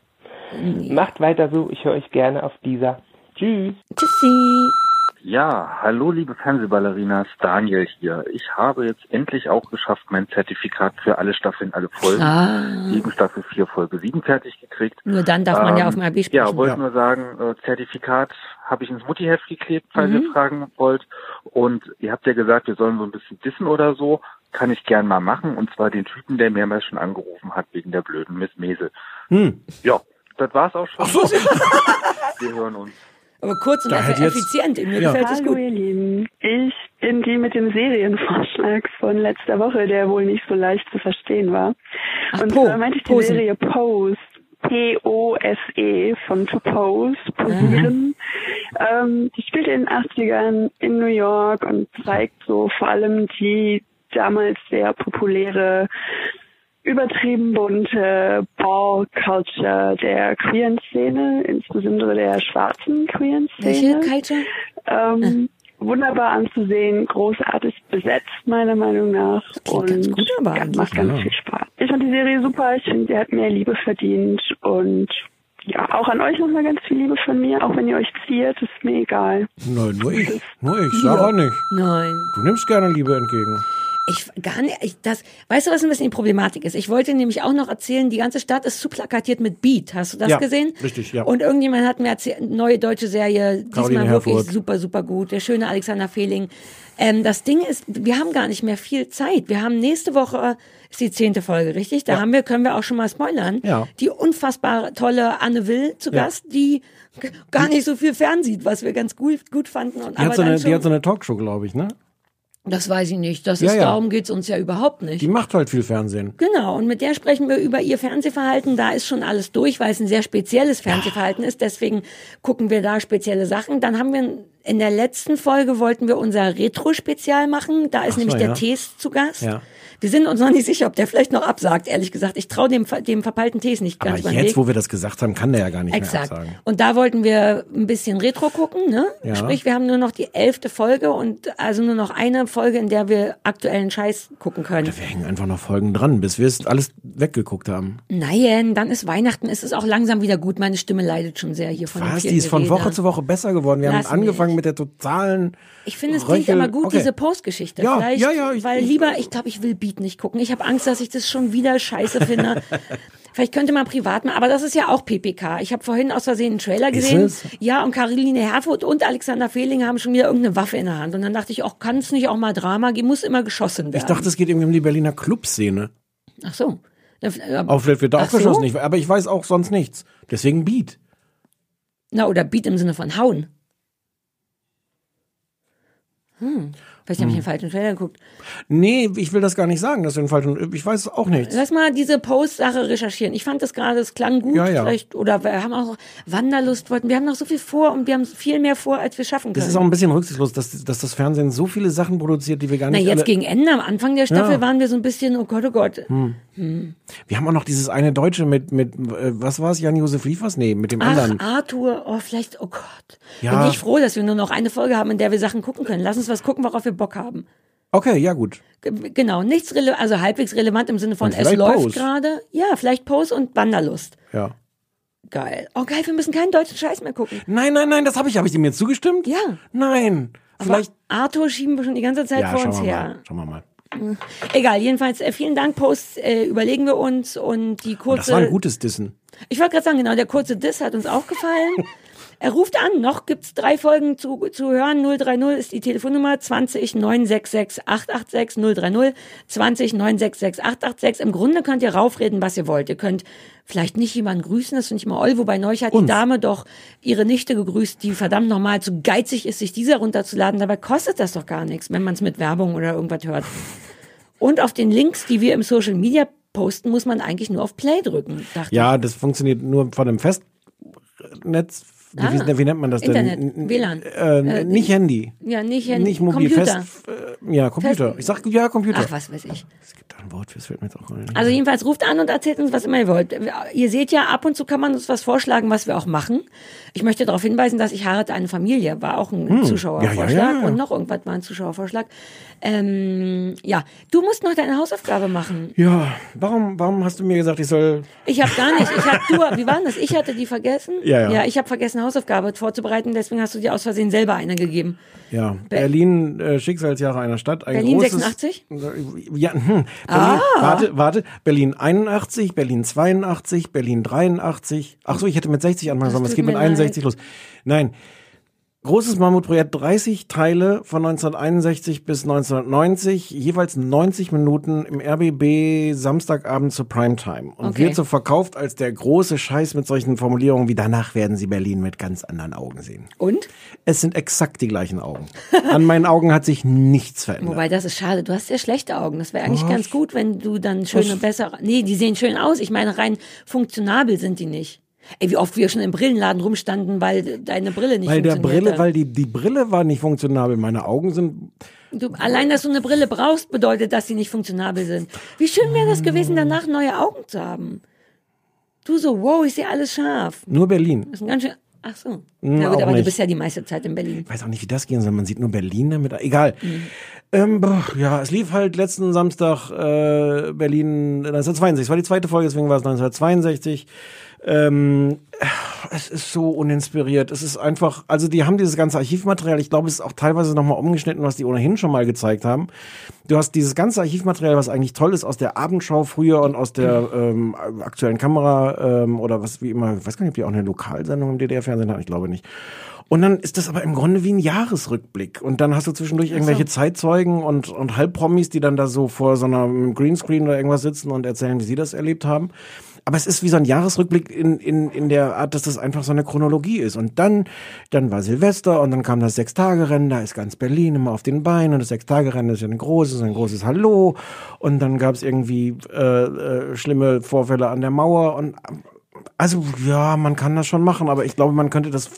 Macht weiter so, ich höre euch gerne auf dieser. Tschüss. Tschüssi. Ja, hallo liebe Fernsehballerinas, Daniel hier. Ich habe jetzt endlich auch geschafft, mein Zertifikat für alle Staffeln, alle Folgen, Ah, gegen Staffel 4, Folge 7 fertig gekriegt. nur dann darf man ja Ähm, auf dem AB Ja, sprechen. wollte Ja. nur sagen, äh, Zertifikat habe ich ins Muttiheft geklebt, falls Mhm. ihr fragen wollt. Und ihr habt ja gesagt, wir sollen so ein bisschen dissen oder so. Kann ich gern mal machen. Und zwar den Typen, der mehrmals schon angerufen hat wegen der blöden Miss Mesel. Hm. Ja, das war's auch schon. Wir hören uns. Aber kurz und einfach effizient. Mir Ja. gefällt es Hallo gut. ihr Lieben, ich bin die mit dem Serienvorschlag von letzter Woche, der wohl nicht so leicht zu verstehen war. Ach, Und Po, zwar meinte ich die Posen. Serie Pose, P-O-S-E E von To Pose, Posieren. Ähm, die spielt in den 80ern in New York und zeigt so vor allem die damals sehr populäre übertrieben bunte Ball-Culture der queeren Szene, insbesondere der schwarzen queeren Welche Szene. Culture? Ähm, wunderbar anzusehen, großartig besetzt, meiner Meinung nach. klingt ganz gut, aber ja, eigentlich, macht ganz ja. viel Spaß. Ich fand die Serie super, ich finde, sie hat mehr Liebe verdient und ja, auch an euch nochmal ganz viel Liebe von mir, auch wenn ihr euch ziert, ist mir egal. Nein, nur ich. Nur ich. Sarah nicht. Nein. Du nimmst gerne Liebe entgegen. Ich gar nicht, ich, das, weißt du, was ein bisschen die Problematik ist? Ich wollte nämlich auch noch erzählen, die ganze Stadt ist zu plakatiert mit Beat. Hast du das Ja, gesehen? richtig, ja. Und irgendjemand hat mir erzählt, neue deutsche Serie, Caroline diesmal wirklich Herfurth. super, super gut. Der schöne Alexander Fehling. Ähm, das Ding ist, wir haben gar nicht mehr viel Zeit. Wir haben nächste Woche ist die zehnte Folge, richtig? Da Ja. haben wir, können wir auch schon mal spoilern. Ja. Die unfassbar tolle Anne Will zu Ja. Gast, die gar nicht so viel fernsieht, was wir ganz gut, gut fanden. Und Die hat, so eine, die hat so eine Talkshow, glaube ich, ne? Das weiß ich nicht. Das Ja, ist, ja. darum geht's uns ja überhaupt nicht. Die macht halt viel Fernsehen. Genau, und mit der sprechen wir über ihr Fernsehverhalten. Da ist schon alles durch, weil es ein sehr spezielles Fernsehverhalten ist. Deswegen gucken wir da spezielle Sachen. Dann haben wir in der letzten Folge wollten wir unser Retro-Spezial machen. Da ist so, nämlich ja. der Tees zu Gast. Ja. Wir sind uns noch nicht sicher, ob der vielleicht noch absagt, ehrlich gesagt. Ich traue dem, dem verpeilten Tees nicht Aber ganz beim jetzt, Weg. wo wir das gesagt haben, kann der ja gar nicht Exakt. mehr absagen. Und da wollten wir ein bisschen Retro gucken, ne? Ja. Sprich, wir haben nur noch die elfte Folge und also nur noch eine Folge, in der wir aktuellen Scheiß gucken können. Wir hängen einfach noch Folgen dran, bis wir es alles weggeguckt haben. Nein, dann ist Weihnachten, ist es auch langsam wieder gut. Meine Stimme leidet schon sehr hier von Was? Die ist von. Woche zu Woche besser geworden. Wir Lass haben angefangen mich. mit der totalen. Ich finde, es klingt immer gut, Okay. diese Postgeschichte. Ja, Vielleicht, ja, ja, ich- weil lieber, ich glaube, ich will Beat nicht gucken. Ich habe Angst, dass ich das schon wieder scheiße finde. Vielleicht könnte man privat machen, aber das ist ja auch PPK. Ich habe vorhin aus Versehen einen Trailer gesehen. es? Ja, und Caroline Herfurth und Alexander Fehling haben schon wieder irgendeine Waffe in der Hand. Und dann dachte ich, auch kann es nicht auch mal Drama geben? Muss immer geschossen werden. Ich dachte, es geht irgendwie um die Berliner Clubszene. Ach so. Äh, Auch vielleicht wird da auch geschossen. so? Aber ich weiß auch sonst nichts. Deswegen Beat. Na, oder Beat im Sinne von hauen. Hm. Vielleicht habe ich den falschen Trailer geguckt. Nee, ich will das gar nicht sagen. Das ist den falschen. Ich weiß auch nichts. Lass mal diese Post-Sache recherchieren. Ich fand das gerade, es klang gut. Ja, ja. Vielleicht, oder wir haben auch Wanderlust wollten. Wir haben noch so viel vor und wir haben viel mehr vor, als wir schaffen können. Das ist auch ein bisschen rücksichtslos, dass, dass das Fernsehen so viele Sachen produziert, die wir gar Na, nicht jetzt alle gegen Ende, am Anfang der Staffel Ja. waren wir so ein bisschen, oh Gott, oh Gott. Wir haben auch noch dieses eine Deutsche mit, mit äh, was war es, Jan-Josef Liefers? Nee, mit dem Ach, anderen. Arthur, oh, vielleicht, oh Gott. Ja. Bin ich froh, dass wir nur noch eine Folge haben, in der wir Sachen gucken können. Lass uns was gucken, worauf wir Bock haben. Okay, ja gut. Genau, nichts rele also halbwegs relevant im Sinne von, Und es läuft gerade. Ja, vielleicht Pose und Wanderlust. Ja. Geil. Oh geil, wir müssen keinen deutschen Scheiß mehr gucken. Nein, nein, nein, das habe ich. Habe ich dem jetzt zugestimmt? Ja. Nein. Vielleicht. Aber Arthur schieben wir schon die ganze Zeit Ja, vor uns her. mal. Schauen wir mal. Egal, jedenfalls äh, vielen Dank, Post, äh, überlegen wir uns und die Und kurze. das war ein gutes Dissen. Ich wollte gerade sagen, genau, der kurze Diss hat uns auch gefallen. Er ruft an, noch gibt's drei Folgen zu, zu hören. 030 ist die Telefonnummer 20 966 886 030 20 966 886. Im Grunde könnt ihr raufreden, was ihr wollt. Ihr könnt vielleicht nicht jemanden grüßen, das finde ich mal oll, wobei neulich hat die Uns. Dame doch ihre Nichte gegrüßt, die verdammt nochmal zu geizig ist, sich diese runterzuladen. Dabei kostet das doch gar nichts, wenn man es mit Werbung oder irgendwas hört. Und auf den Links, die wir im Social Media posten, muss man eigentlich nur auf Play drücken. Ja, das funktioniert nur von einem Festnetz wie, wie, wie nennt man das Ah, Internet, denn? WLAN. Äh, Äh, nicht Handy. Ja, nicht Handy, Nicht mobil, Computer. fest. Äh, ja, Computer. Fest- ich sag ja, Computer. Ach, was weiß ich. Es gibt da ein Wort, fürs fällt mir jetzt auch nicht. Also jedenfalls ruft an und erzählt uns, was immer ihr wollt. Ihr seht ja, ab und zu kann man uns was vorschlagen, was wir auch machen. Ich möchte darauf hinweisen, dass ich heirate eine Familie, war auch ein Zuschauervorschlag Hm. Ja, ja, ja, ja. und noch irgendwas war ein Zuschauervorschlag. Ähm, ja, du musst noch deine Hausaufgabe machen. ja, warum, warum hast du mir gesagt, ich soll Ich habe gar nicht. Ich hab, du, wie war denn das? Ich hatte die vergessen. Ja, ja. Ja, ich habe vergessen, Hausaufgabe vorzubereiten. Deswegen hast du dir aus Versehen selber eine gegeben. Ja, Berlin, äh, Schicksalsjahre einer Stadt. Ein Berlin großes, 86? Ja, hm. Berlin, Ah. warte, warte. Berlin 81, Berlin 82, Berlin 83. Ach so, ich hätte mit 60 anfangen sollen, es geht mit mir 61 los. Nein. Großes Mammutprojekt, 30 Teile von 1961 bis 1990, jeweils 90 Minuten im RBB Samstagabend zur Primetime. Und Okay. wird so verkauft als der große Scheiß mit solchen Formulierungen wie danach werden Sie Berlin mit ganz anderen Augen sehen. Und? Es sind exakt die gleichen Augen. An meinen Augen hat sich nichts verändert. Wobei, das ist schade. Du hast sehr schlechte Augen. Das wäre eigentlich ganz gut, wenn du dann schöne, bessere. Nee, die sehen schön aus. Ich meine, rein funktionabel sind die nicht. Ey, wie oft wir schon im Brillenladen rumstanden, weil deine Brille nicht Weil der funktionierte. Brille, weil die, die Brille war nicht funktionabel. Meine Augen sind. Du, allein, dass du eine Brille brauchst, bedeutet, dass sie nicht funktionabel sind. Wie schön wäre das gewesen, danach neue Augen zu haben. Du so, wow, ich sehe alles scharf. Nur Berlin. Das ist ein ganz schön. Ach so. Hm, Na gut, auch aber du nicht. bist ja die meiste Zeit in Berlin. Ich weiß auch nicht, wie das gehen soll. Man sieht nur Berlin damit. Egal. Mhm. Ähm, boah, ja, es lief halt letzten Samstag äh, Berlin 1962. Es war die zweite Folge, deswegen war es 1962. Ähm, es ist so uninspiriert. Es ist einfach, also die haben dieses ganze Archivmaterial, ich glaube, es ist auch teilweise nochmal umgeschnitten, was die ohnehin schon mal gezeigt haben. Du hast dieses ganze Archivmaterial, was eigentlich toll ist, aus der Abendschau früher und aus der ähm, aktuellen Kamera ähm, oder was wie immer, ich weiß gar nicht, ob die auch eine Lokalsendung im DDR-Fernsehen hatten, ich glaube nicht. Und dann ist das aber im Grunde wie ein Jahresrückblick. Und dann hast du zwischendurch irgendwelche Zeitzeugen und, und Halbpromis, die dann da so vor so einer Greenscreen oder irgendwas sitzen und erzählen, wie sie das erlebt haben. Aber es ist wie so ein Jahresrückblick in, in, in der Art, dass das einfach so eine Chronologie ist. Und dann, dann war Silvester und dann kam das Sechstagerennen, da ist ganz Berlin immer auf den Beinen und das Sechstagerennen ist ja ein großes, ein großes Hallo. Und dann gab es irgendwie äh, äh, schlimme Vorfälle an der Mauer. Und also ja, man kann das schon machen, aber ich glaube, man könnte das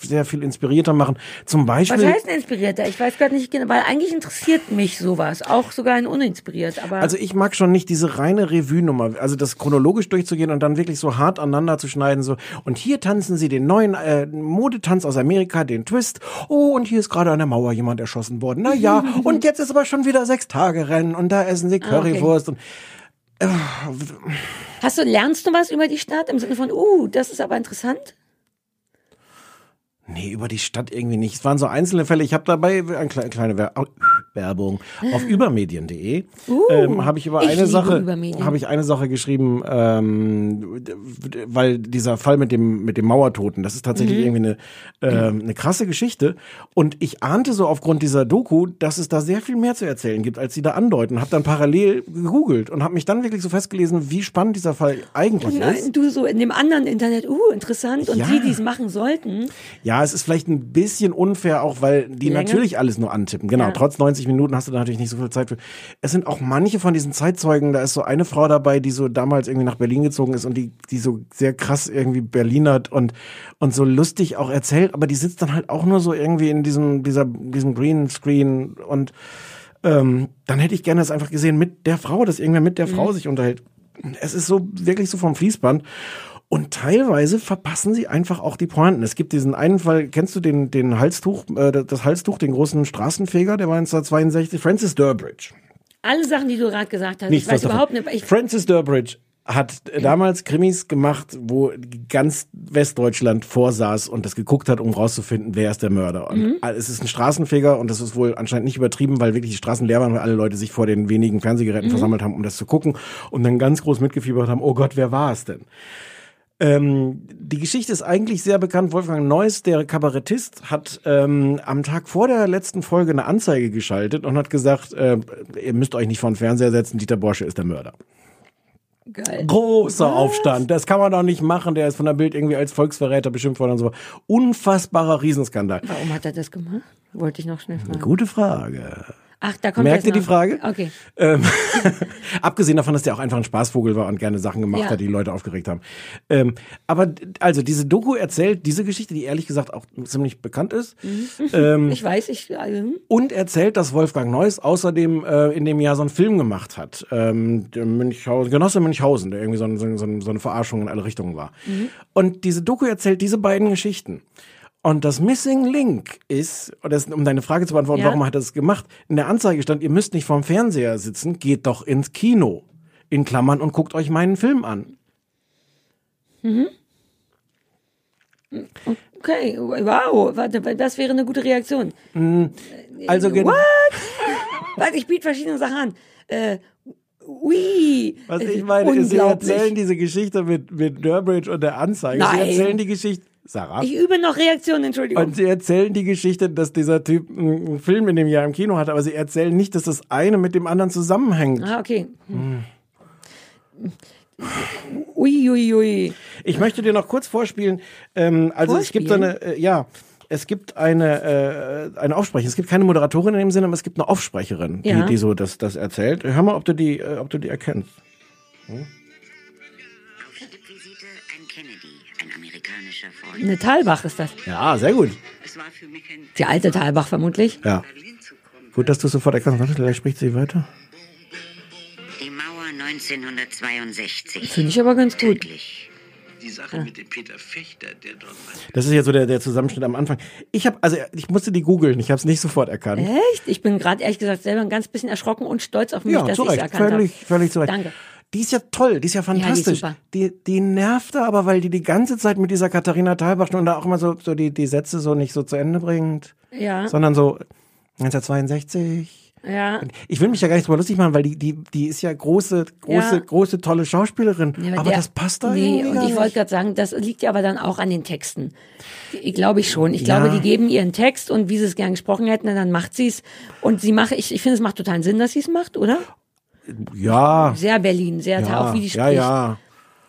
sehr viel inspirierter machen. Zum Beispiel. Was heißt denn inspirierter? Ich weiß gerade nicht genau, weil eigentlich interessiert mich sowas. Auch sogar ein uninspiriert. Aber Also ich mag schon nicht diese reine Revue-Nummer, also das chronologisch durchzugehen und dann wirklich so hart aneinander zu schneiden, so und hier tanzen sie den neuen äh, Modetanz aus Amerika, den Twist. Oh, und hier ist gerade an der Mauer jemand erschossen worden. Na ja, und jetzt ist aber schon wieder sechs Tage Rennen und da essen sie Ah, okay. Currywurst und hast du, lernst du was über die Stadt im Sinne von, uh, das ist aber interessant? Nee, über die Stadt irgendwie nicht. Es waren so einzelne Fälle. Ich habe dabei eine kleine, kleine Werbung auf übermedien.de ähm, habe ich über Uh, ich eine Sache habe ich eine Sache geschrieben, ähm, weil dieser Fall mit dem mit dem Mauertoten, das ist tatsächlich Mhm. irgendwie eine ähm, eine krasse Geschichte und ich ahnte so aufgrund dieser Doku, dass es da sehr viel mehr zu erzählen gibt, als sie da andeuten. Habe dann parallel gegoogelt und habe mich dann wirklich so festgelesen, wie spannend dieser Fall eigentlich ist. Nein, du so in dem anderen Internet, uh, interessant. Und Ja. die, die es machen sollten, Ja, es ist vielleicht ein bisschen unfair, auch weil die Länge? natürlich alles nur antippen. Genau, Ja. trotz 90 Minuten hast du da natürlich nicht so viel Zeit für. Es sind auch manche von diesen Zeitzeugen, da ist so eine Frau dabei, die so damals irgendwie nach Berlin gezogen ist und die, die so sehr krass irgendwie Berlinert und, und so lustig auch erzählt, aber die sitzt dann halt auch nur so irgendwie in diesem, dieser, diesem Greenscreen und ähm, dann hätte ich gerne das einfach gesehen mit der Frau, dass irgendwer mit der Frau sich unterhält. Es ist so wirklich so vom Fließband. Und teilweise verpassen sie einfach auch die Pointen. Es gibt diesen einen Fall, kennst du den, den Halstuch, äh, das Halstuch, den großen Straßenfeger, der war 1962, Francis Durbridge. alle Sachen, die du gerade gesagt hast, Nichts ich weiß was davon. überhaupt nicht, ich, Francis Durbridge hat damals Krimis gemacht, wo ganz Westdeutschland vorsaß und das geguckt hat, um rauszufinden, wer ist der Mörder. Und Mhm. es ist ein Straßenfeger und das ist wohl anscheinend nicht übertrieben, weil wirklich die Straßen leer waren, weil alle Leute sich vor den wenigen Fernsehgeräten Mhm. versammelt haben, um das zu gucken und dann ganz groß mitgefiebert haben, oh Gott, wer war es denn? Ähm, die Geschichte ist eigentlich sehr bekannt. Wolfgang Neuss, der Kabarettist, hat ähm, am Tag vor der letzten Folge eine Anzeige geschaltet und hat gesagt, äh, ihr müsst euch nicht vor den Fernseher setzen, Dieter Borsche ist der Mörder. geil. Großer Aufstand. Das kann man doch nicht machen. Der ist von der Bild irgendwie als Volksverräter beschimpft worden und so. Unfassbarer Riesenskandal. Warum hat er das gemacht? Wollte ich noch schnell fragen. Gute Frage. Ach, da kommt Merkt ihr die. Frage? Okay. Ähm, abgesehen davon, dass der auch einfach ein Spaßvogel war und gerne Sachen gemacht Ja. hat, die Leute aufgeregt haben. Ähm, aber also diese Doku erzählt diese Geschichte, die ehrlich gesagt auch ziemlich bekannt ist. Ähm, Ich weiß, ich. äh, und erzählt, dass Wolfgang Neuss außerdem äh, in dem Jahr so einen Film gemacht hat. Ähm, der Münchhausen, Genosse Münchhausen, der irgendwie so, ein, so, ein, so, ein, so eine Verarschung in alle Richtungen war. Und diese Doku erzählt diese beiden Geschichten. Und das Missing Link ist, das, um deine Frage zu beantworten, Ja. warum hat er das gemacht? In der Anzeige stand, ihr müsst nicht vorm Fernseher sitzen, geht doch ins Kino. In Klammern und guckt euch meinen Film an. Okay, wow, warte, das wäre eine gute Reaktion. Also gen- What? Warte, ich biete verschiedene Sachen an. Äh, ui. Was ich meine, ist, sie erzählen diese Geschichte mit, mit Durbridge und der Anzeige. Nein. Sie erzählen die Geschichte. Sarah? Ich übe noch Reaktionen, Entschuldigung. Und sie erzählen die Geschichte, dass dieser Typ einen Film in dem Jahr im Kino hat, aber sie erzählen nicht, dass das eine mit dem anderen zusammenhängt. ah, okay. Ui, ui, ui. Ich möchte dir noch kurz vorspielen. Ähm, also es gibt so Vorspielen? eine, äh, ja, es gibt eine, äh, eine Aufsprecherin. Es gibt keine Moderatorin in dem Sinne, aber es gibt eine Aufsprecherin, Ja. die, die so das, das erzählt. Hör mal, ob du die, äh, ob du die erkennst. Auf Eine Talbach ist das. Ja, sehr gut. War Die alte Talbach vermutlich. Ja. Gut, dass du sofort erkennst. Warte, gleich spricht sie weiter. Die Mauer 1962. Finde ich aber ganz gut. Wirklich. Die Sache mit dem Peter Fechter, der dort mal Das ist jetzt so der, der Zusammenschnitt am Anfang. Ich habe, also ich musste die googeln. Ich habe es nicht sofort erkannt. Echt? Ich bin gerade ehrlich gesagt selber ein ganz bisschen erschrocken und stolz auf mich, Ja, dass ich es erkannt Völlig, habe. völlig zu Recht. Danke. Die ist ja toll, die ist ja fantastisch. super. die, die nervte aber, weil die die ganze Zeit mit dieser Katharina Thalbach und da auch immer so, so die, die Sätze so nicht so zu Ende bringt, Ja, sondern so 1962. ja. Ich will mich ja gar nicht drüber lustig machen, weil die, die, die ist ja große, große, Ja. große, tolle Schauspielerin. Ja, aber der- das passt da Nee, irgendwie und ich wollte gerade sagen, das liegt ja aber dann auch an den Texten. Ich glaube ich schon. Ich glaube, Ja. die geben ihren Text und wie sie es gern gesprochen hätten, dann macht sie es. Und sie macht, ich, ich finde, es macht totalen Sinn, dass sie es macht, oder? Ja, Sehr Berlin, sehr ja, auch wie die ja, spricht. ja.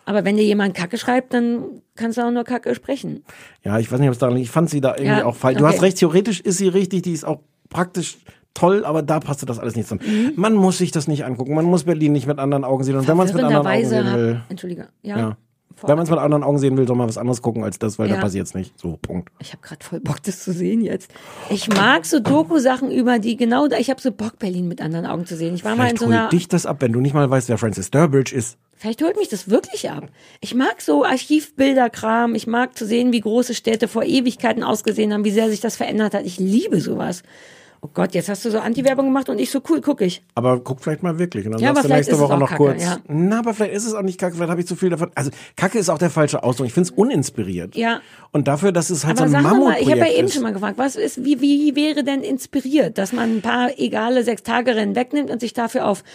Aber wenn dir jemand Kacke schreibt, dann kannst du auch nur Kacke sprechen. Ja, ich weiß nicht, ob es daran liegt. Ich fand sie da irgendwie Ja, auch falsch. Du okay. hast recht, theoretisch ist sie richtig, die ist auch praktisch toll, aber da passte das alles nicht zusammen. Mhm. Man muss sich das nicht angucken. Man muss Berlin nicht mit anderen Augen sehen. Und wenn man es mit anderen Augen Verwirrenderweise sehen will, Entschuldige, ja. ja. Wenn man es mit anderen Augen sehen will, soll man was anderes gucken als das, weil Ja. da passiert es nicht. So, Punkt. Ich habe gerade voll Bock, das zu sehen jetzt. Ich mag so Doku-Sachen über die, genau da, ich habe so Bock, Berlin mit anderen Augen zu sehen. Ich war mal in Vielleicht so einer, holt dich das ab, wenn du nicht mal weißt, wer Francis Durbridge ist. vielleicht holt mich das wirklich ab. Ich mag so Archivbilderkram, ich mag zu sehen, wie große Städte vor Ewigkeiten ausgesehen haben, wie sehr sich das verändert hat. Ich liebe sowas. Oh Gott, jetzt hast du so Anti-Werbung gemacht und ich so cool, guck ich. Aber guck vielleicht mal wirklich. Und dann Ja, sagst aber du vielleicht nächste ist es Woche noch Kacke, kurz. ja. Na, aber vielleicht ist es auch nicht Kacke, vielleicht habe ich zu viel davon. Also, Kacke ist auch der falsche Ausdruck. Ich finde es uninspiriert. Ja. Und dafür, dass es halt Aber so ein sag doch mal, Mammutprojekt ich habe ja eben ist. schon mal gefragt, was ist, wie, wie wäre denn inspiriert, dass man ein paar egale Sechstagerennen wegnimmt und sich dafür auf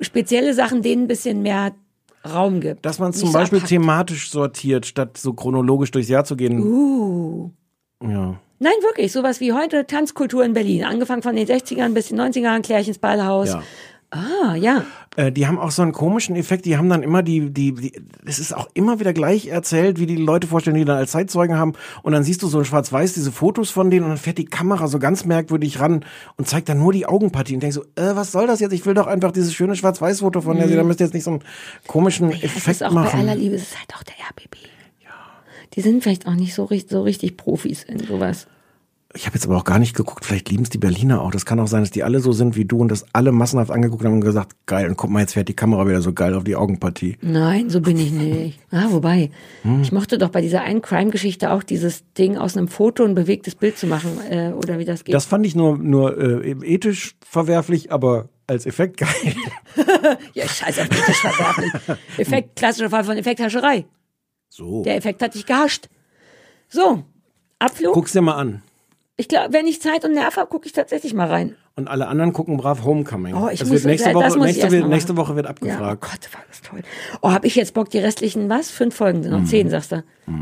spezielle Sachen denen ein bisschen mehr Raum gibt. Dass man Nicht zum so Beispiel abhackt. thematisch sortiert, statt so chronologisch durchs Jahr zu gehen. Uh. Ja. Nein, wirklich, sowas wie heute Tanzkultur in Berlin, angefangen von den 60ern bis den 90ern, Klärchens Ballhaus. Ja. Ah, ja. Äh, die haben auch so einen komischen Effekt, die haben dann immer die, die, die, es ist auch immer wieder gleich erzählt, wie die Leute vorstellen, die dann als Zeitzeugen haben. Und dann siehst du so in schwarz-weiß diese Fotos von denen und dann fährt die Kamera so ganz merkwürdig ran und zeigt dann nur die Augenpartie und denkst so, äh, was soll das jetzt? Ich will doch einfach dieses schöne schwarz-weiß-Foto von der, da müsst ihr jetzt nicht so einen komischen Das Effekt ist auch machen. bei aller Liebe, es ist halt auch der RBB. Die sind vielleicht auch nicht so, richtig- so richtig Profis in sowas. Ich habe jetzt aber auch gar nicht geguckt, vielleicht lieben es die Berliner auch. Das kann auch sein, dass die alle so sind wie du und das alle massenhaft angeguckt haben und gesagt, geil, und guck mal, jetzt fährt die Kamera wieder so geil auf die Augenpartie. Nein, so bin ich nicht. Ah, wobei, Hm. ich mochte doch bei dieser einen Crime-Geschichte auch dieses Ding aus einem Foto ein bewegtes Bild zu machen, äh, oder wie das geht. Das fand ich nur, nur äh, ethisch verwerflich, aber als Effekt geil. ja, scheiß auf ethisch verwerflich. Effekt, klassischer Fall von Effekthascherei. So. Der Effekt hat dich gehascht. So, Abflug. Guck's dir mal an. Ich glaube, wenn ich Zeit und Nerv habe, gucke ich tatsächlich mal rein. Und alle anderen gucken brav Homecoming. Oh, ich das muss- wird nächste das Woche, nächste, wird, nächste. Woche wird Ja, oh abgefragt. Gott, war das toll. Oh, habe ich jetzt Bock, die restlichen, was? Fünf Folgen sind noch, Mhm. zehn, sagst du. Oh,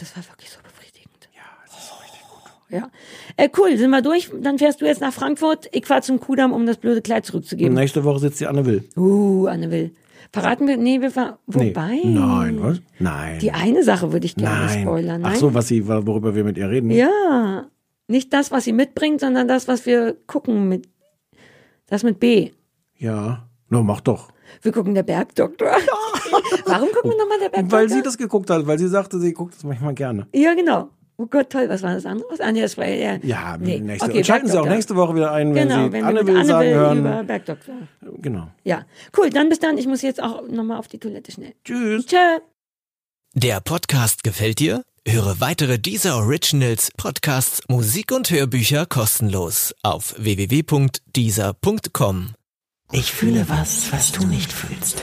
das war wirklich so befriedigend. Ja, das ist richtig gut. Ja. Äh, cool, sind wir durch? Dann fährst du jetzt nach Frankfurt. Ich fahr zum Kudamm, um das blöde Kleid Und zurückzugeben. nächste Woche sitzt die Anne Will. Uh, Anne Will. Verraten wir, nee, wir ver Nee. wobei. Nein, was? Nein. Die eine Sache würde ich gerne Nein. spoilern. Nein? Ach so, was sie, worüber wir mit ihr reden. Ja. Nicht das, was sie mitbringt, sondern das, was wir gucken mit. Das mit B. Ja. Na, mach doch. Wir gucken der Bergdoktor. Warum gucken wir nochmal der Bergdoktor? Weil sie das geguckt hat, weil sie sagte, sie guckt das manchmal gerne. Ja, genau. Oh Gott, toll. Was war das andere? Nee, das war ja. Ja, nee. nächste Okay, und schalten Sie auch nächste Woche wieder ein, wenn Genau, Sie wenn Anne wir will Anne sagen will hören. über Bergdoktor. Genau. Ja, cool. Dann bis dann. Ich muss jetzt auch nochmal auf die Toilette schnell. Tschüss. Tschö. Der Podcast gefällt dir? Höre weitere dieser Originals, Podcasts, Musik und Hörbücher kostenlos auf www.dieser.com. Ich fühle was, was du nicht fühlst.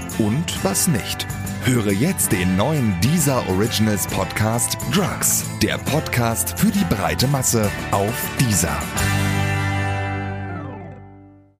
und was nicht. Höre jetzt den neuen Deezer Originals Podcast Drugs. Der Podcast für die breite Masse auf Deezer.